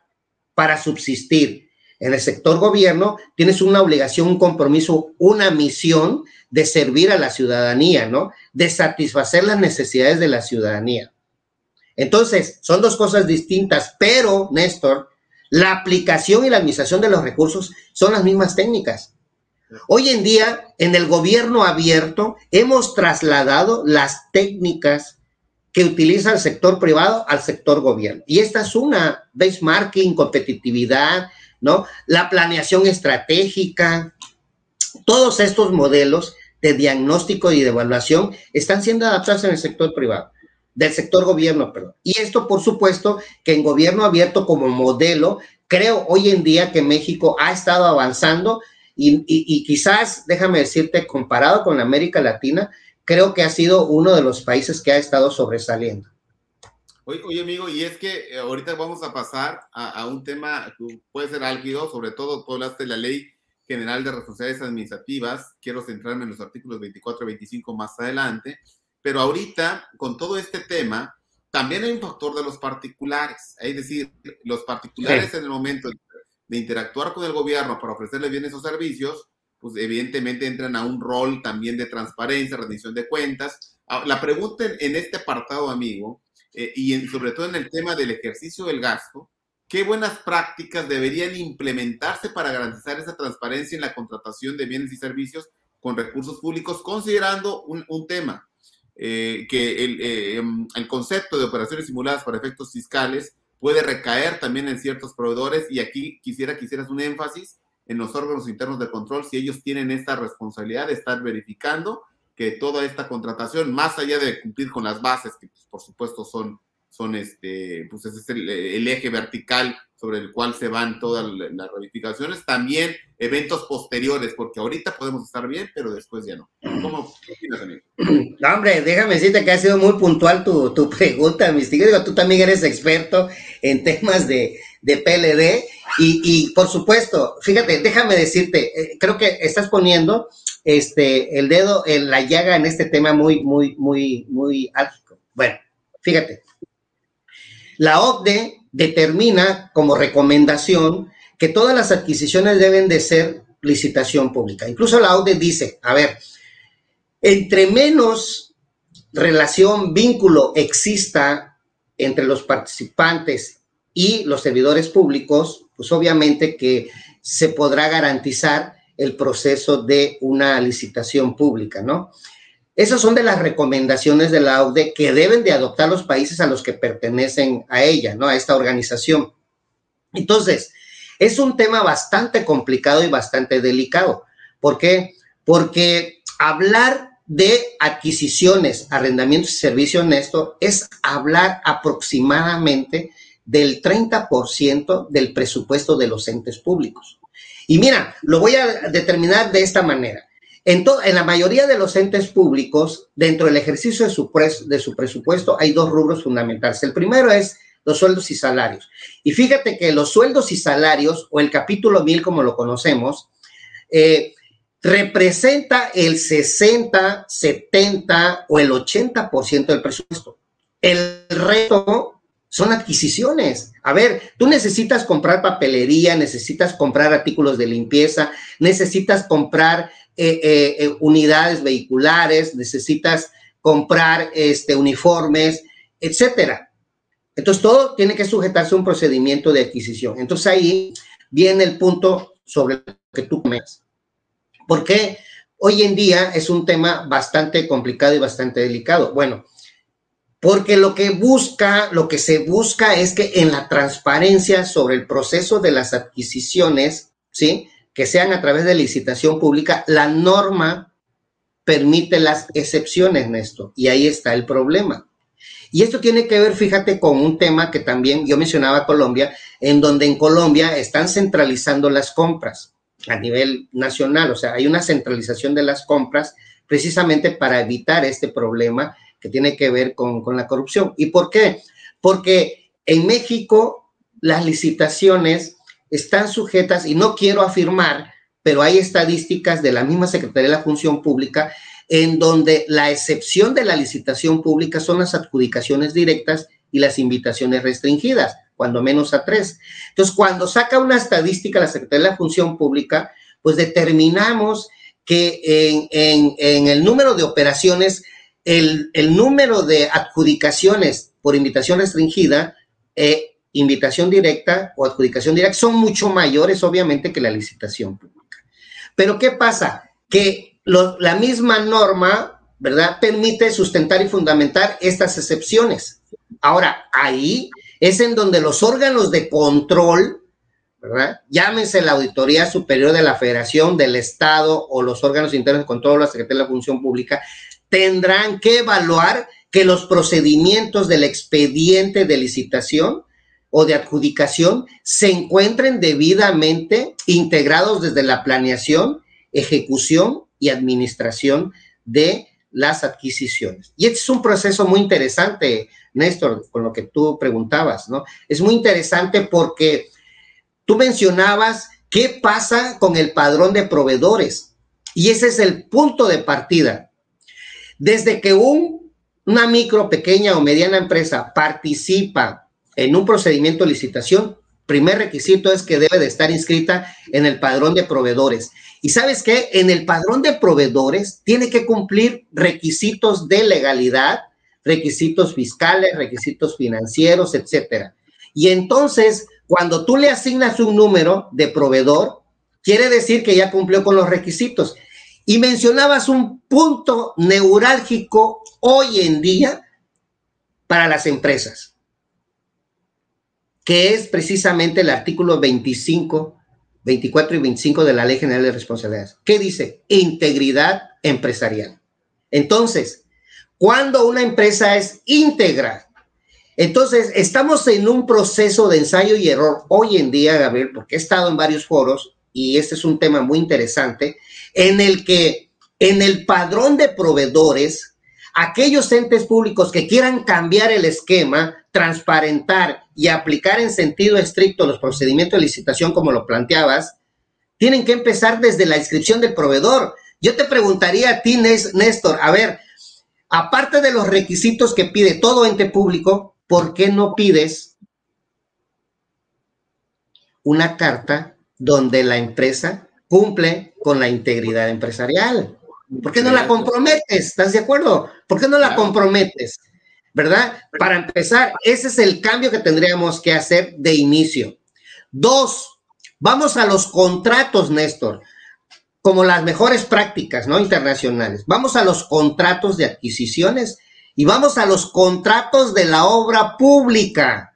para subsistir. En el sector gobierno tienes una obligación, un compromiso, una misión de servir a la ciudadanía, ¿no? De satisfacer las necesidades de la ciudadanía. Entonces, son dos cosas distintas, pero, Néstor, la aplicación y la administración de los recursos son las mismas técnicas. Hoy en día, en el gobierno abierto, hemos trasladado las técnicas que utiliza el sector privado al sector gobierno. Y esta es una benchmarking, competitividad, ¿no? La planeación estratégica, todos estos modelos de diagnóstico y de evaluación están siendo adaptados en el sector privado, del sector gobierno, perdón. Y esto, por supuesto, que en gobierno abierto como modelo, creo hoy en día que México ha estado avanzando y, quizás, déjame decirte, comparado con América Latina, creo que ha sido uno de los países que ha estado sobresaliendo. Oye, amigo, y es que eh, ahorita vamos a pasar a, un tema que puede ser álgido, sobre todo tú hablaste de la ley General de Responsabilidades Administrativas. Quiero centrarme en los artículos 24 y 25 más adelante. Pero ahorita, con todo este tema, también hay un factor de los particulares. Es decir, los particulares en el momento de interactuar con el gobierno para ofrecerle bienes o servicios, pues evidentemente entran a un rol también de transparencia, rendición de cuentas. Ah, la pregunta en este apartado, amigo, eh, y sobre todo en el tema del ejercicio del gasto, ¿Qué buenas prácticas deberían implementarse para garantizar esa transparencia en la contratación de bienes y servicios con recursos públicos, considerando un, tema, eh, que el, eh, em, el, concepto de operaciones simuladas para efectos fiscales puede recaer también en ciertos proveedores y aquí quisiera que hicieras un énfasis en los órganos internos de control, si ellos tienen esta responsabilidad de estar verificando que toda esta contratación, más allá de cumplir con las bases, que pues, por supuesto son son este, pues ese es el, eje vertical sobre el cual se van todas las ramificaciones, también eventos posteriores, porque ahorita podemos estar bien, pero después ya no. ¿Cómo opinas, amigo? No, hombre, déjame decirte que ha sido muy puntual tu, tu pregunta, mis Digo, tú también eres experto en temas de, de PLD y, y, por supuesto, fíjate, déjame decirte, eh, creo que estás poniendo este, el dedo en la llaga en este tema muy, muy, muy, muy álgico. Bueno, fíjate, la OCDE determina como recomendación que todas las adquisiciones deben de ser licitación pública. Incluso la OCDE dice, a ver, entre menos relación, vínculo exista entre los participantes y los servidores públicos, pues obviamente que se podrá garantizar el proceso de una licitación pública, ¿no? Esas son de las recomendaciones de la OCDE que deben de adoptar los países a los que pertenecen a ella, ¿no? A esta organización. Entonces, es un tema bastante complicado y bastante delicado. ¿Por qué? Porque hablar de adquisiciones, arrendamientos y servicio honesto es hablar aproximadamente del 30% del presupuesto de los entes públicos. Y mira, lo voy a determinar de esta manera. En, en, la mayoría de los entes públicos, dentro del ejercicio de su, de su presupuesto, hay dos rubros fundamentales. El primero es los sueldos y salarios. Y fíjate que los sueldos y salarios, o el capítulo 1000 como lo conocemos, eh, representa el 60, 70 o el 80% del presupuesto. El resto son adquisiciones. A ver, tú necesitas comprar papelería, necesitas comprar artículos de limpieza, necesitas comprar eh, eh, eh, unidades vehiculares, necesitas comprar este, uniformes, etcétera. Entonces, todo tiene que sujetarse a un procedimiento de adquisición. Entonces, ahí viene el punto sobre lo que tú comes. Porque hoy en día es un tema bastante complicado y bastante delicado. Bueno, porque lo que busca, lo que se busca es que en la transparencia sobre el proceso de las adquisiciones, ¿sí? Que sean a través de licitación pública, la norma permite las excepciones, Néstor, y ahí está el problema. Y esto tiene que ver, fíjate, con un tema que también yo mencionaba Colombia, en donde en Colombia están centralizando las compras a nivel nacional, o sea, hay una centralización de las compras precisamente para evitar este problema que tiene que ver con, la corrupción. ¿Y por qué? Porque en México las licitaciones están sujetas, y no quiero afirmar, pero hay estadísticas de la misma Secretaría de la Función Pública en donde la excepción de la licitación pública son las adjudicaciones directas y las invitaciones restringidas, cuando menos a tres. Entonces, cuando saca una estadística la Secretaría de la Función Pública, pues determinamos que en, en el número de operaciones el, número de adjudicaciones por invitación restringida, e invitación directa o adjudicación directa son mucho mayores, obviamente, que la licitación pública. Pero ¿qué pasa? Que la misma norma, ¿verdad?, permite sustentar y fundamentar estas excepciones. Ahora, ahí es en donde los órganos de control, ¿verdad? Llámense la Auditoría Superior de la Federación, del Estado o los órganos internos de control, la Secretaría de la Función Pública, tendrán que evaluar que los procedimientos del expediente de licitación o de adjudicación se encuentren debidamente integrados desde la planeación, ejecución y administración de las adquisiciones. Y este es un proceso muy interesante, Néstor, con lo que tú preguntabas, ¿no? Es muy interesante porque tú mencionabas qué pasa con el padrón de proveedores. Y ese es el punto de partida. Desde que un, una micro, pequeña o mediana empresa participa en un procedimiento de licitación, primer requisito es que debe de estar inscrita en el padrón de proveedores. Y sabes qué, en el padrón de proveedores tiene que cumplir requisitos de legalidad, requisitos fiscales, requisitos financieros, etcétera. Y entonces, cuando tú le asignas un número de proveedor, quiere decir que ya cumplió con los requisitos. Y mencionabas un punto neurálgico hoy en día para las empresas, que es precisamente el artículo 25, 24 y 25 de la Ley General de Responsabilidades. ¿Qué dice? Integridad empresarial. Entonces, cuando una empresa es íntegra Entonces, estamos en un proceso de ensayo y error hoy en día, Gabriel, porque he estado en varios foros y este es un tema muy interesante, en el que en el padrón de proveedores, aquellos entes públicos que quieran cambiar el esquema, transparentar y aplicar en sentido estricto los procedimientos de licitación como lo planteabas, tienen que empezar desde la inscripción del proveedor. Yo te preguntaría a ti, Néstor, a ver, aparte de los requisitos que pide todo ente público, ¿por qué no pides una carta donde la empresa cumple con la integridad empresarial? ¿Por qué no la comprometes? ¿Estás de acuerdo? ¿Por qué no la comprometes? ¿Verdad? Para empezar, ese es el cambio que tendríamos que hacer de inicio. Dos, vamos a los contratos, Néstor, como las mejores prácticas, ¿no? Internacionales. Vamos a los contratos de adquisiciones y vamos a los contratos de la obra pública,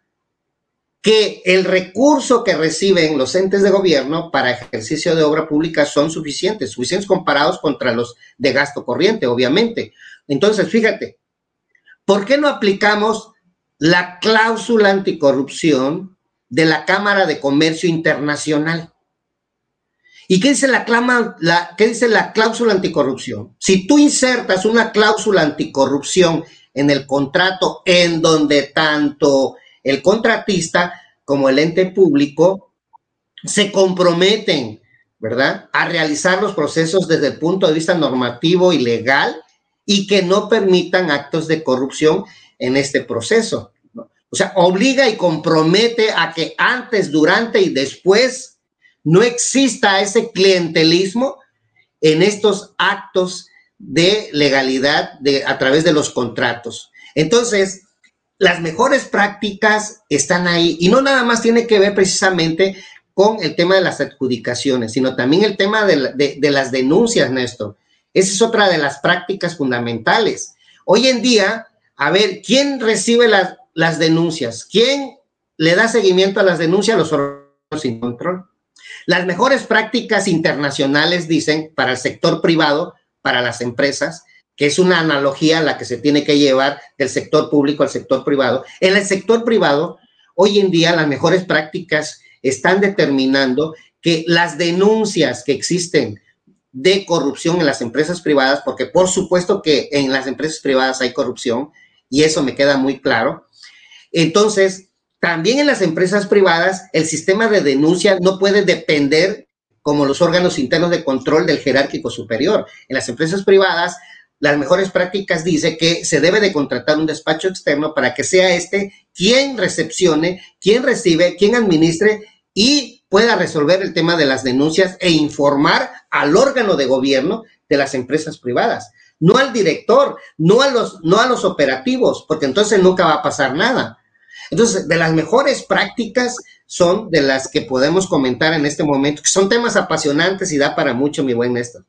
que el recurso que reciben los entes de gobierno para ejercicio de obra pública son suficientes, suficientes comparados contra los de gasto corriente, obviamente. Entonces, fíjate, ¿por qué no aplicamos la cláusula anticorrupción de la Cámara de Comercio Internacional? ¿Y qué dice la, clama, la, qué dice la cláusula anticorrupción? Si tú insertas una cláusula anticorrupción en el contrato en donde tanto el contratista como el ente público se comprometen, ¿verdad?, a realizar los procesos desde el punto de vista normativo y legal y que no permitan actos de corrupción en este proceso. O sea, obliga y compromete a que antes, durante y después no exista ese clientelismo en estos actos de legalidad a través de los contratos. Entonces, las mejores prácticas están ahí y no nada más tiene que ver precisamente con el tema de las adjudicaciones, sino también el tema de, las denuncias, Néstor. Esa es otra de las prácticas fundamentales. Hoy en día, a ver, ¿quién recibe las, las denuncias? ¿Quién le da seguimiento a las denuncias? Los órganos sin control. Las mejores prácticas internacionales dicen para el sector privado, para las empresas, que es una analogía a la que se tiene que llevar del sector público al sector privado. En el sector privado, hoy en día las mejores prácticas están determinando que las denuncias que existen de corrupción en las empresas privadas, porque por supuesto que en las empresas privadas hay corrupción, y eso me queda muy claro. Entonces, también en las empresas privadas, el sistema de denuncia no puede depender como los órganos internos de control del jerárquico superior. En las empresas privadas, las mejores prácticas dice que se debe de contratar un despacho externo para que sea este quien recepcione, quien recibe, quien administre y pueda resolver el tema de las denuncias e informar al órgano de gobierno de las empresas privadas, no al director, no a los, no a los operativos, porque entonces nunca va a pasar nada. Entonces, de las mejores prácticas son de las que podemos comentar en este momento, que son temas apasionantes y da para mucho, mi buen Néstor.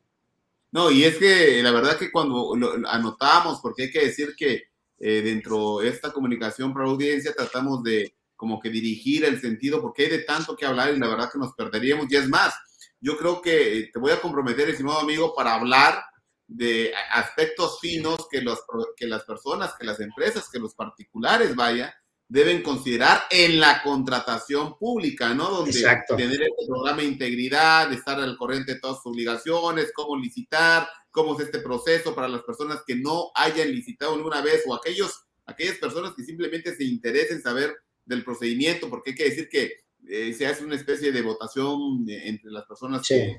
No, y es que la verdad que cuando lo anotamos, porque hay que decir que eh, dentro de esta comunicación para audiencia tratamos de como que dirigir el sentido, porque hay de tanto que hablar y la verdad que nos perderíamos. Y es más, yo creo que te voy a comprometer, estimado amigo, para hablar de aspectos finos que, los, que las personas, que las empresas, que los particulares, vaya, deben considerar en la contratación pública, ¿no? Donde tener el programa de integridad, estar al corriente de todas sus obligaciones, cómo licitar, cómo es este proceso para las personas que no hayan licitado alguna vez o aquellos, aquellas personas que simplemente se interesen saber del procedimiento, porque hay que decir que eh, se hace una especie de votación entre las personas que,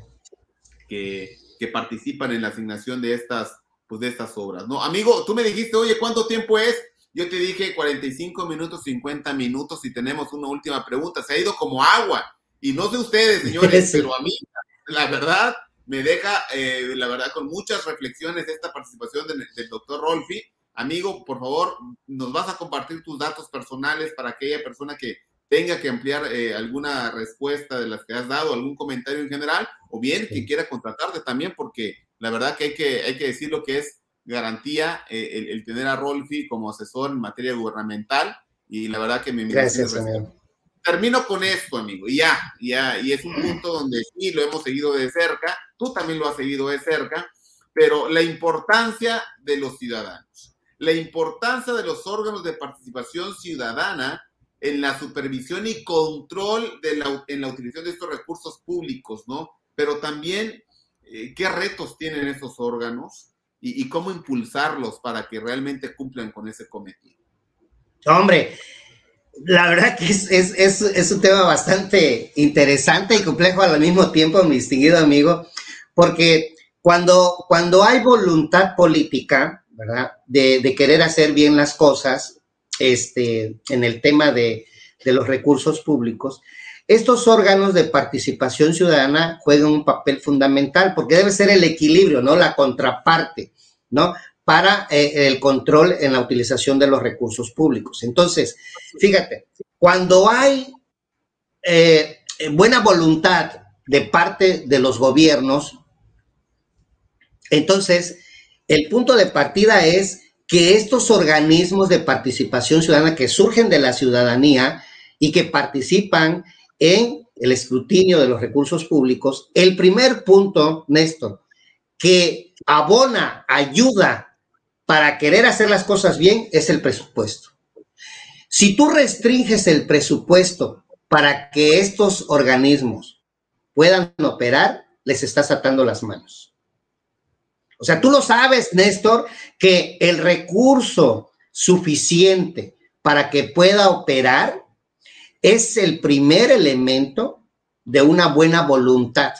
que, que, participan en la asignación de estas, pues de estas obras, ¿no? Amigo, tú me dijiste, oye, ¿cuánto tiempo es? Yo te dije 45 minutos, 50 minutos y tenemos una última pregunta. Se ha ido como agua. Y no sé ustedes, señores, (laughs) pero a mí, la verdad, me deja, eh, la verdad, con muchas reflexiones esta participación del, doctor Rolfi. Amigo, por favor, nos vas a compartir tus datos personales para aquella persona que tenga que ampliar eh, alguna respuesta de las que has dado, algún comentario en general, o bien que quiera contratarte también, porque la verdad que hay que, hay que decir lo que es garantía eh, el, tener a Rolfi como asesor en materia gubernamental y la verdad que me Gracias, amigo. Termino con esto, amigo, y ya, ya, y es un punto donde sí lo hemos seguido de cerca, tú también lo has seguido de cerca, pero la importancia de los ciudadanos, la importancia de los órganos de participación ciudadana en la supervisión y control de la, en la utilización de estos recursos públicos, ¿no? Pero también eh, qué retos tienen esos órganos y, cómo impulsarlos para que realmente cumplan con ese cometido. Hombre, la verdad que es, es, un tema bastante interesante y complejo al mismo tiempo, mi distinguido amigo, porque cuando, cuando hay voluntad política, ¿verdad? De, querer hacer bien las cosas, este, en el tema de, de los recursos públicos, estos órganos de participación ciudadana juegan un papel fundamental porque debe ser el equilibrio, ¿no? La contraparte, ¿no? Para eh, el control en la utilización de los recursos públicos. Entonces, fíjate, cuando hay eh, buena voluntad de parte de los gobiernos, entonces el punto de partida es que estos organismos de participación ciudadana que surgen de la ciudadanía y que participan en el escrutinio de los recursos públicos, el primer punto, Néstor, que abona, ayuda para querer hacer las cosas bien es el presupuesto. Si tú restringes el presupuesto para que estos organismos puedan operar, les estás atando las manos. O sea, tú lo sabes, Néstor, que el recurso suficiente para que pueda operar es el primer elemento de una buena voluntad,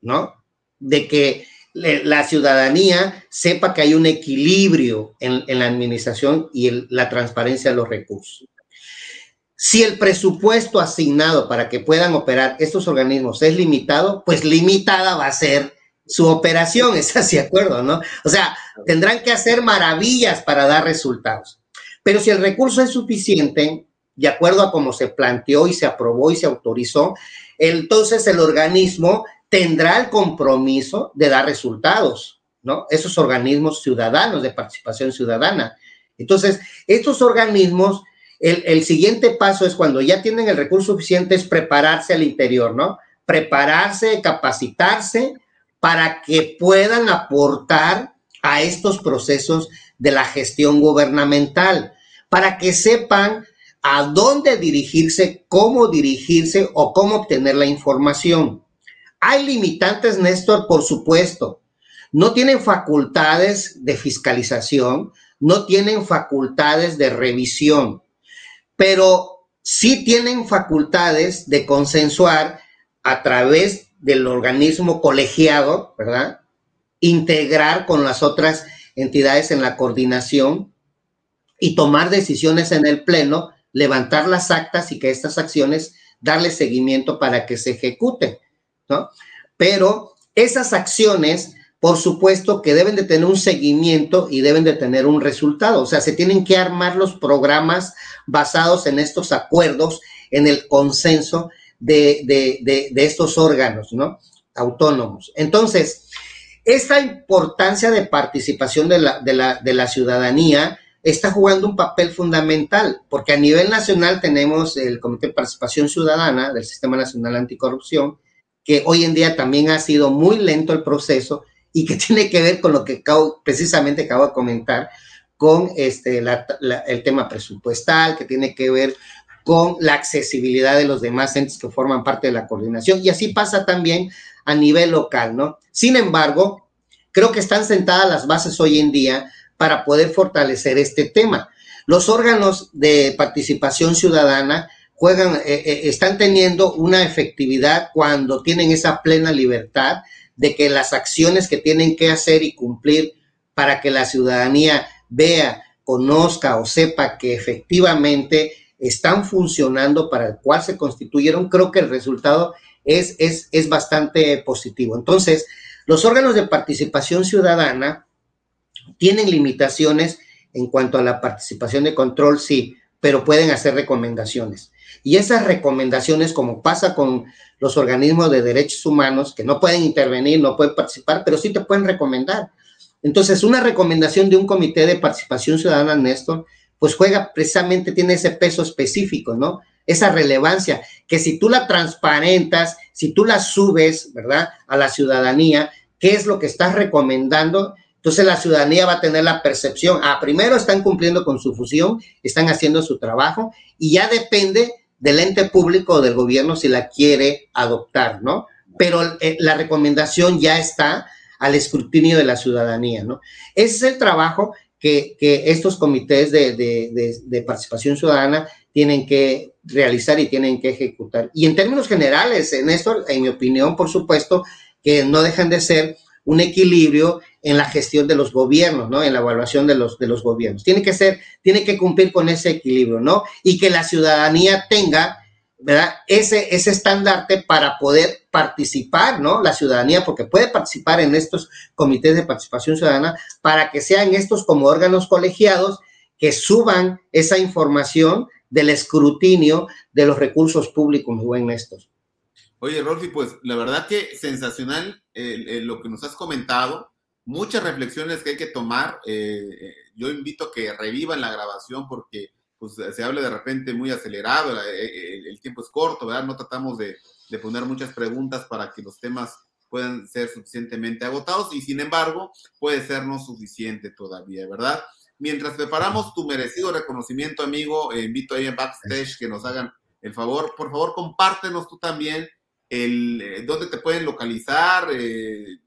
¿no? De que la ciudadanía sepa que hay un equilibrio en, la administración y la transparencia de los recursos. Si el presupuesto asignado para que puedan operar estos organismos es limitado, pues limitada va a ser su operación, (laughs) ¿es así de acuerdo, no? O sea, tendrán que hacer maravillas para dar resultados. Pero si el recurso es suficiente, de acuerdo a cómo se planteó y se aprobó y se autorizó, entonces el organismo tendrá el compromiso de dar resultados, ¿no? Esos organismos ciudadanos de participación ciudadana. Entonces, estos organismos, el, el siguiente paso es cuando ya tienen el recurso suficiente, es prepararse al interior, ¿no? Prepararse, capacitarse para que puedan aportar a estos procesos de la gestión gubernamental, para que sepan a dónde dirigirse, cómo dirigirse o cómo obtener la información. Hay limitantes, Néstor, por supuesto. No tienen facultades de fiscalización, no tienen facultades de revisión, pero sí tienen facultades de consensuar a través del organismo colegiado, ¿verdad? Integrar con las otras entidades en la coordinación y tomar decisiones en el Pleno levantar las actas y que estas acciones darle seguimiento para que se ejecuten, ¿no? Pero esas acciones, por supuesto que deben de tener un seguimiento y deben de tener un resultado, o sea, se tienen que armar los programas basados en estos acuerdos, en el consenso de, de, de estos órganos, ¿no? Autónomos. Entonces, esta importancia de participación de la, de la, de la ciudadanía, está jugando un papel fundamental, porque a nivel nacional tenemos el Comité de Participación Ciudadana del Sistema Nacional Anticorrupción, que hoy en día también ha sido muy lento el proceso y que (laughs) tiene que ver con lo que precisamente acabo de comentar, con este, el tema presupuestal, que tiene que ver con la accesibilidad de los demás entes que forman parte de la coordinación. Y así pasa también a nivel local, ¿no? Sin embargo, creo que están sentadas las bases hoy en día para poder fortalecer este tema. Los órganos de participación ciudadana juegan, eh, eh, están teniendo una efectividad cuando tienen esa plena libertad de que las acciones que tienen que hacer y cumplir para que la ciudadanía vea, conozca o sepa que efectivamente están funcionando para el cual se constituyeron, creo que el resultado es, es, es bastante positivo. Entonces, los órganos de participación ciudadana tienen limitaciones en cuanto a la participación de control, sí, pero pueden hacer recomendaciones. Y esas recomendaciones, como pasa con los organismos de derechos humanos, que no pueden intervenir, no pueden participar, pero sí te pueden recomendar. Entonces, una recomendación de un comité de participación ciudadana, Néstor, pues juega precisamente, tiene ese peso específico, ¿no? Esa relevancia, que si tú la transparentas, si tú la subes, ¿verdad? A la ciudadanía, ¿qué es lo que estás recomendando? Entonces la ciudadanía va a tener la percepción, ah, primero están cumpliendo con su fusión, están haciendo su trabajo y ya depende del ente público o del gobierno si la quiere adoptar, ¿no? Pero eh, la recomendación ya está al escrutinio de la ciudadanía, ¿no? Ese es el trabajo que, estos comités de, de, participación ciudadana tienen que realizar y tienen que ejecutar. Y en términos generales, en esto, en mi opinión, por supuesto, que no dejan de ser un equilibrio en la gestión de los gobiernos, ¿no? En la evaluación de los, de los gobiernos. Tiene que ser, tiene que cumplir con ese equilibrio, ¿no? Y que la ciudadanía tenga, ¿verdad? Ese, ese estandarte para poder participar, ¿no? La ciudadanía, porque puede participar en estos comités de participación ciudadana para que sean estos como órganos colegiados que suban esa información del escrutinio de los recursos públicos, mi buen Néstor. Oye, Rolfi, pues la verdad que sensacional lo que nos has comentado, muchas reflexiones que hay que tomar. Eh, eh, yo invito a que revivan la grabación porque pues, se habla de repente muy acelerado, eh, el, tiempo es corto, ¿verdad? No tratamos de, de, poner muchas preguntas para que los temas puedan ser suficientemente agotados y sin embargo puede ser no suficiente todavía, ¿verdad? Mientras preparamos tu merecido reconocimiento, amigo, invito ahí en backstage que nos hagan el favor, por favor, compártenos tú también el, eh, dónde te pueden localizar, eh,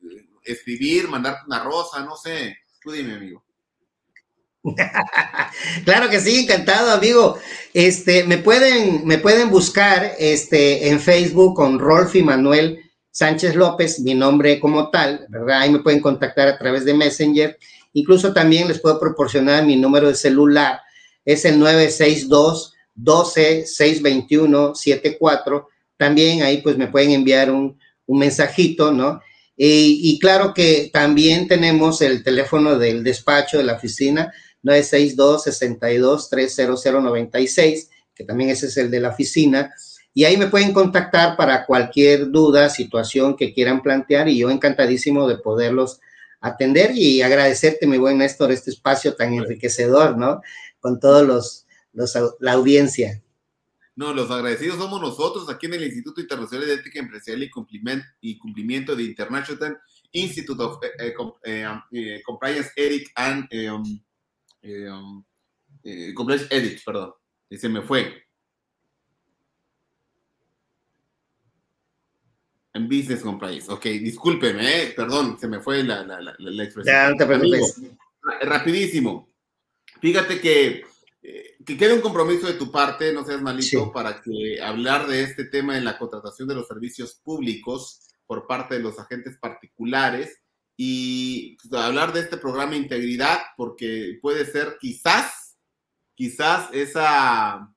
escribir, mandarte una rosa, no sé. Tú dime, amigo. (laughs) claro que sí, encantado, amigo. Este, me pueden, me pueden buscar este, en Facebook con Rolfi Manuel Sánchez López, mi nombre como tal, ¿verdad? Ahí me pueden contactar a través de Messenger. Incluso también les puedo proporcionar mi número de celular, es el 962 12 621 74 también ahí pues me pueden enviar un, mensajito, ¿no? Y, claro que también tenemos el teléfono del despacho de la oficina, 962-62-30096, que también ese es el de la oficina. Y ahí me pueden contactar para cualquier duda, situación que quieran plantear y yo encantadísimo de poderlos atender y agradecerte, mi buen Néstor, este espacio tan enriquecedor, ¿no? Con todos los, los la audiencia. No, los agradecidos somos nosotros aquí en el Instituto Internacional de Ética Empresarial y Cumplimiento, y Cumplimiento de International Institute of eh, eh, eh, um, Compliance Ethics and um, um, Compliance Ethics, perdón, se me fue. En Business Compliance. Ok, discúlpeme, perdón, se me fue la, la, la, expresión. Ya, no te preocupes. rapidísimo. Fíjate que que quede un compromiso de tu parte, no seas malito, para que hablar de este tema en la contratación de los servicios públicos por parte de los agentes particulares y pues, hablar de este programa Integridad, porque puede ser quizás, quizás esa,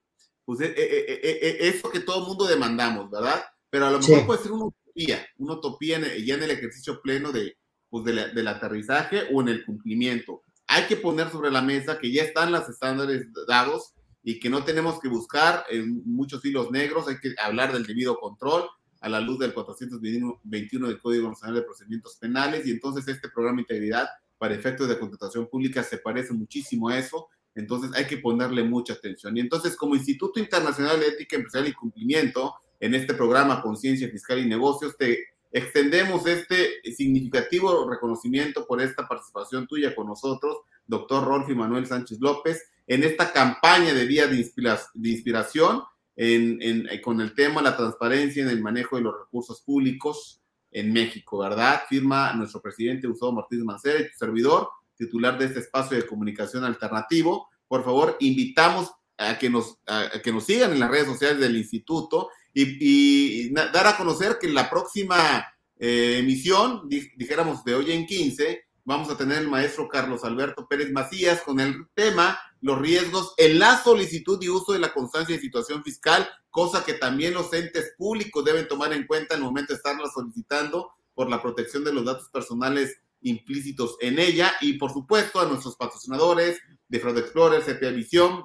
pues e, e, e, eso que todo el mundo demandamos, ¿verdad? Pero a lo mejor puede ser una utopía, una utopía ya en el ejercicio pleno de, pues del aterrizaje o en el cumplimiento hay que poner sobre la mesa que ya están los estándares dados y que no tenemos que buscar en muchos hilos negros, hay que hablar del debido control a la luz del 421 del Código Nacional de Procedimientos Penales y entonces este programa de integridad para efectos de contratación pública se parece muchísimo a eso, entonces hay que ponerle mucha atención. Y entonces como Instituto Internacional de Ética Empresarial y Cumplimiento, en este programa Conciencia Fiscal y Negocios, te Extendemos este significativo reconocimiento por esta participación tuya con nosotros, doctor Rolfi Manuel Sánchez López, en esta campaña de día de, inspiración en, con el tema la transparencia en el manejo de los recursos públicos en México, ¿verdad? Firma nuestro presidente Gustavo Martínez Mancera y tu servidor, titular de este espacio de comunicación alternativo. Por favor, invitamos a que nos, a que nos sigan en las redes sociales del instituto y, dar a conocer que en la próxima eh, emisión, dijéramos de hoy en 15, vamos a tener el maestro Carlos Alberto Pérez Macías con el tema los riesgos en la solicitud y uso de la constancia de situación fiscal, cosa que también los entes públicos deben tomar en cuenta en el momento de estarla solicitando por la protección de los datos personales implícitos en ella y por supuesto a nuestros patrocinadores de Fraud Explorer, CPA Visión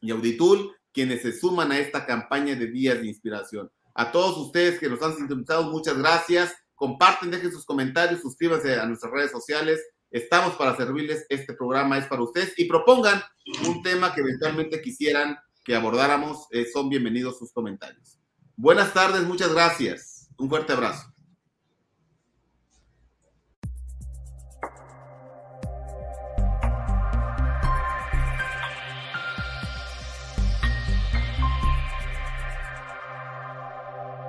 y Auditul quienes se suman a esta campaña de días de inspiración. A todos ustedes que nos han sintonizado, muchas gracias. Comparten, dejen sus comentarios, suscríbanse a nuestras redes sociales. Estamos para servirles. Este programa es para ustedes y propongan un tema que eventualmente quisieran que abordáramos. Eh, son bienvenidos sus comentarios. Buenas tardes, muchas gracias. Un fuerte abrazo.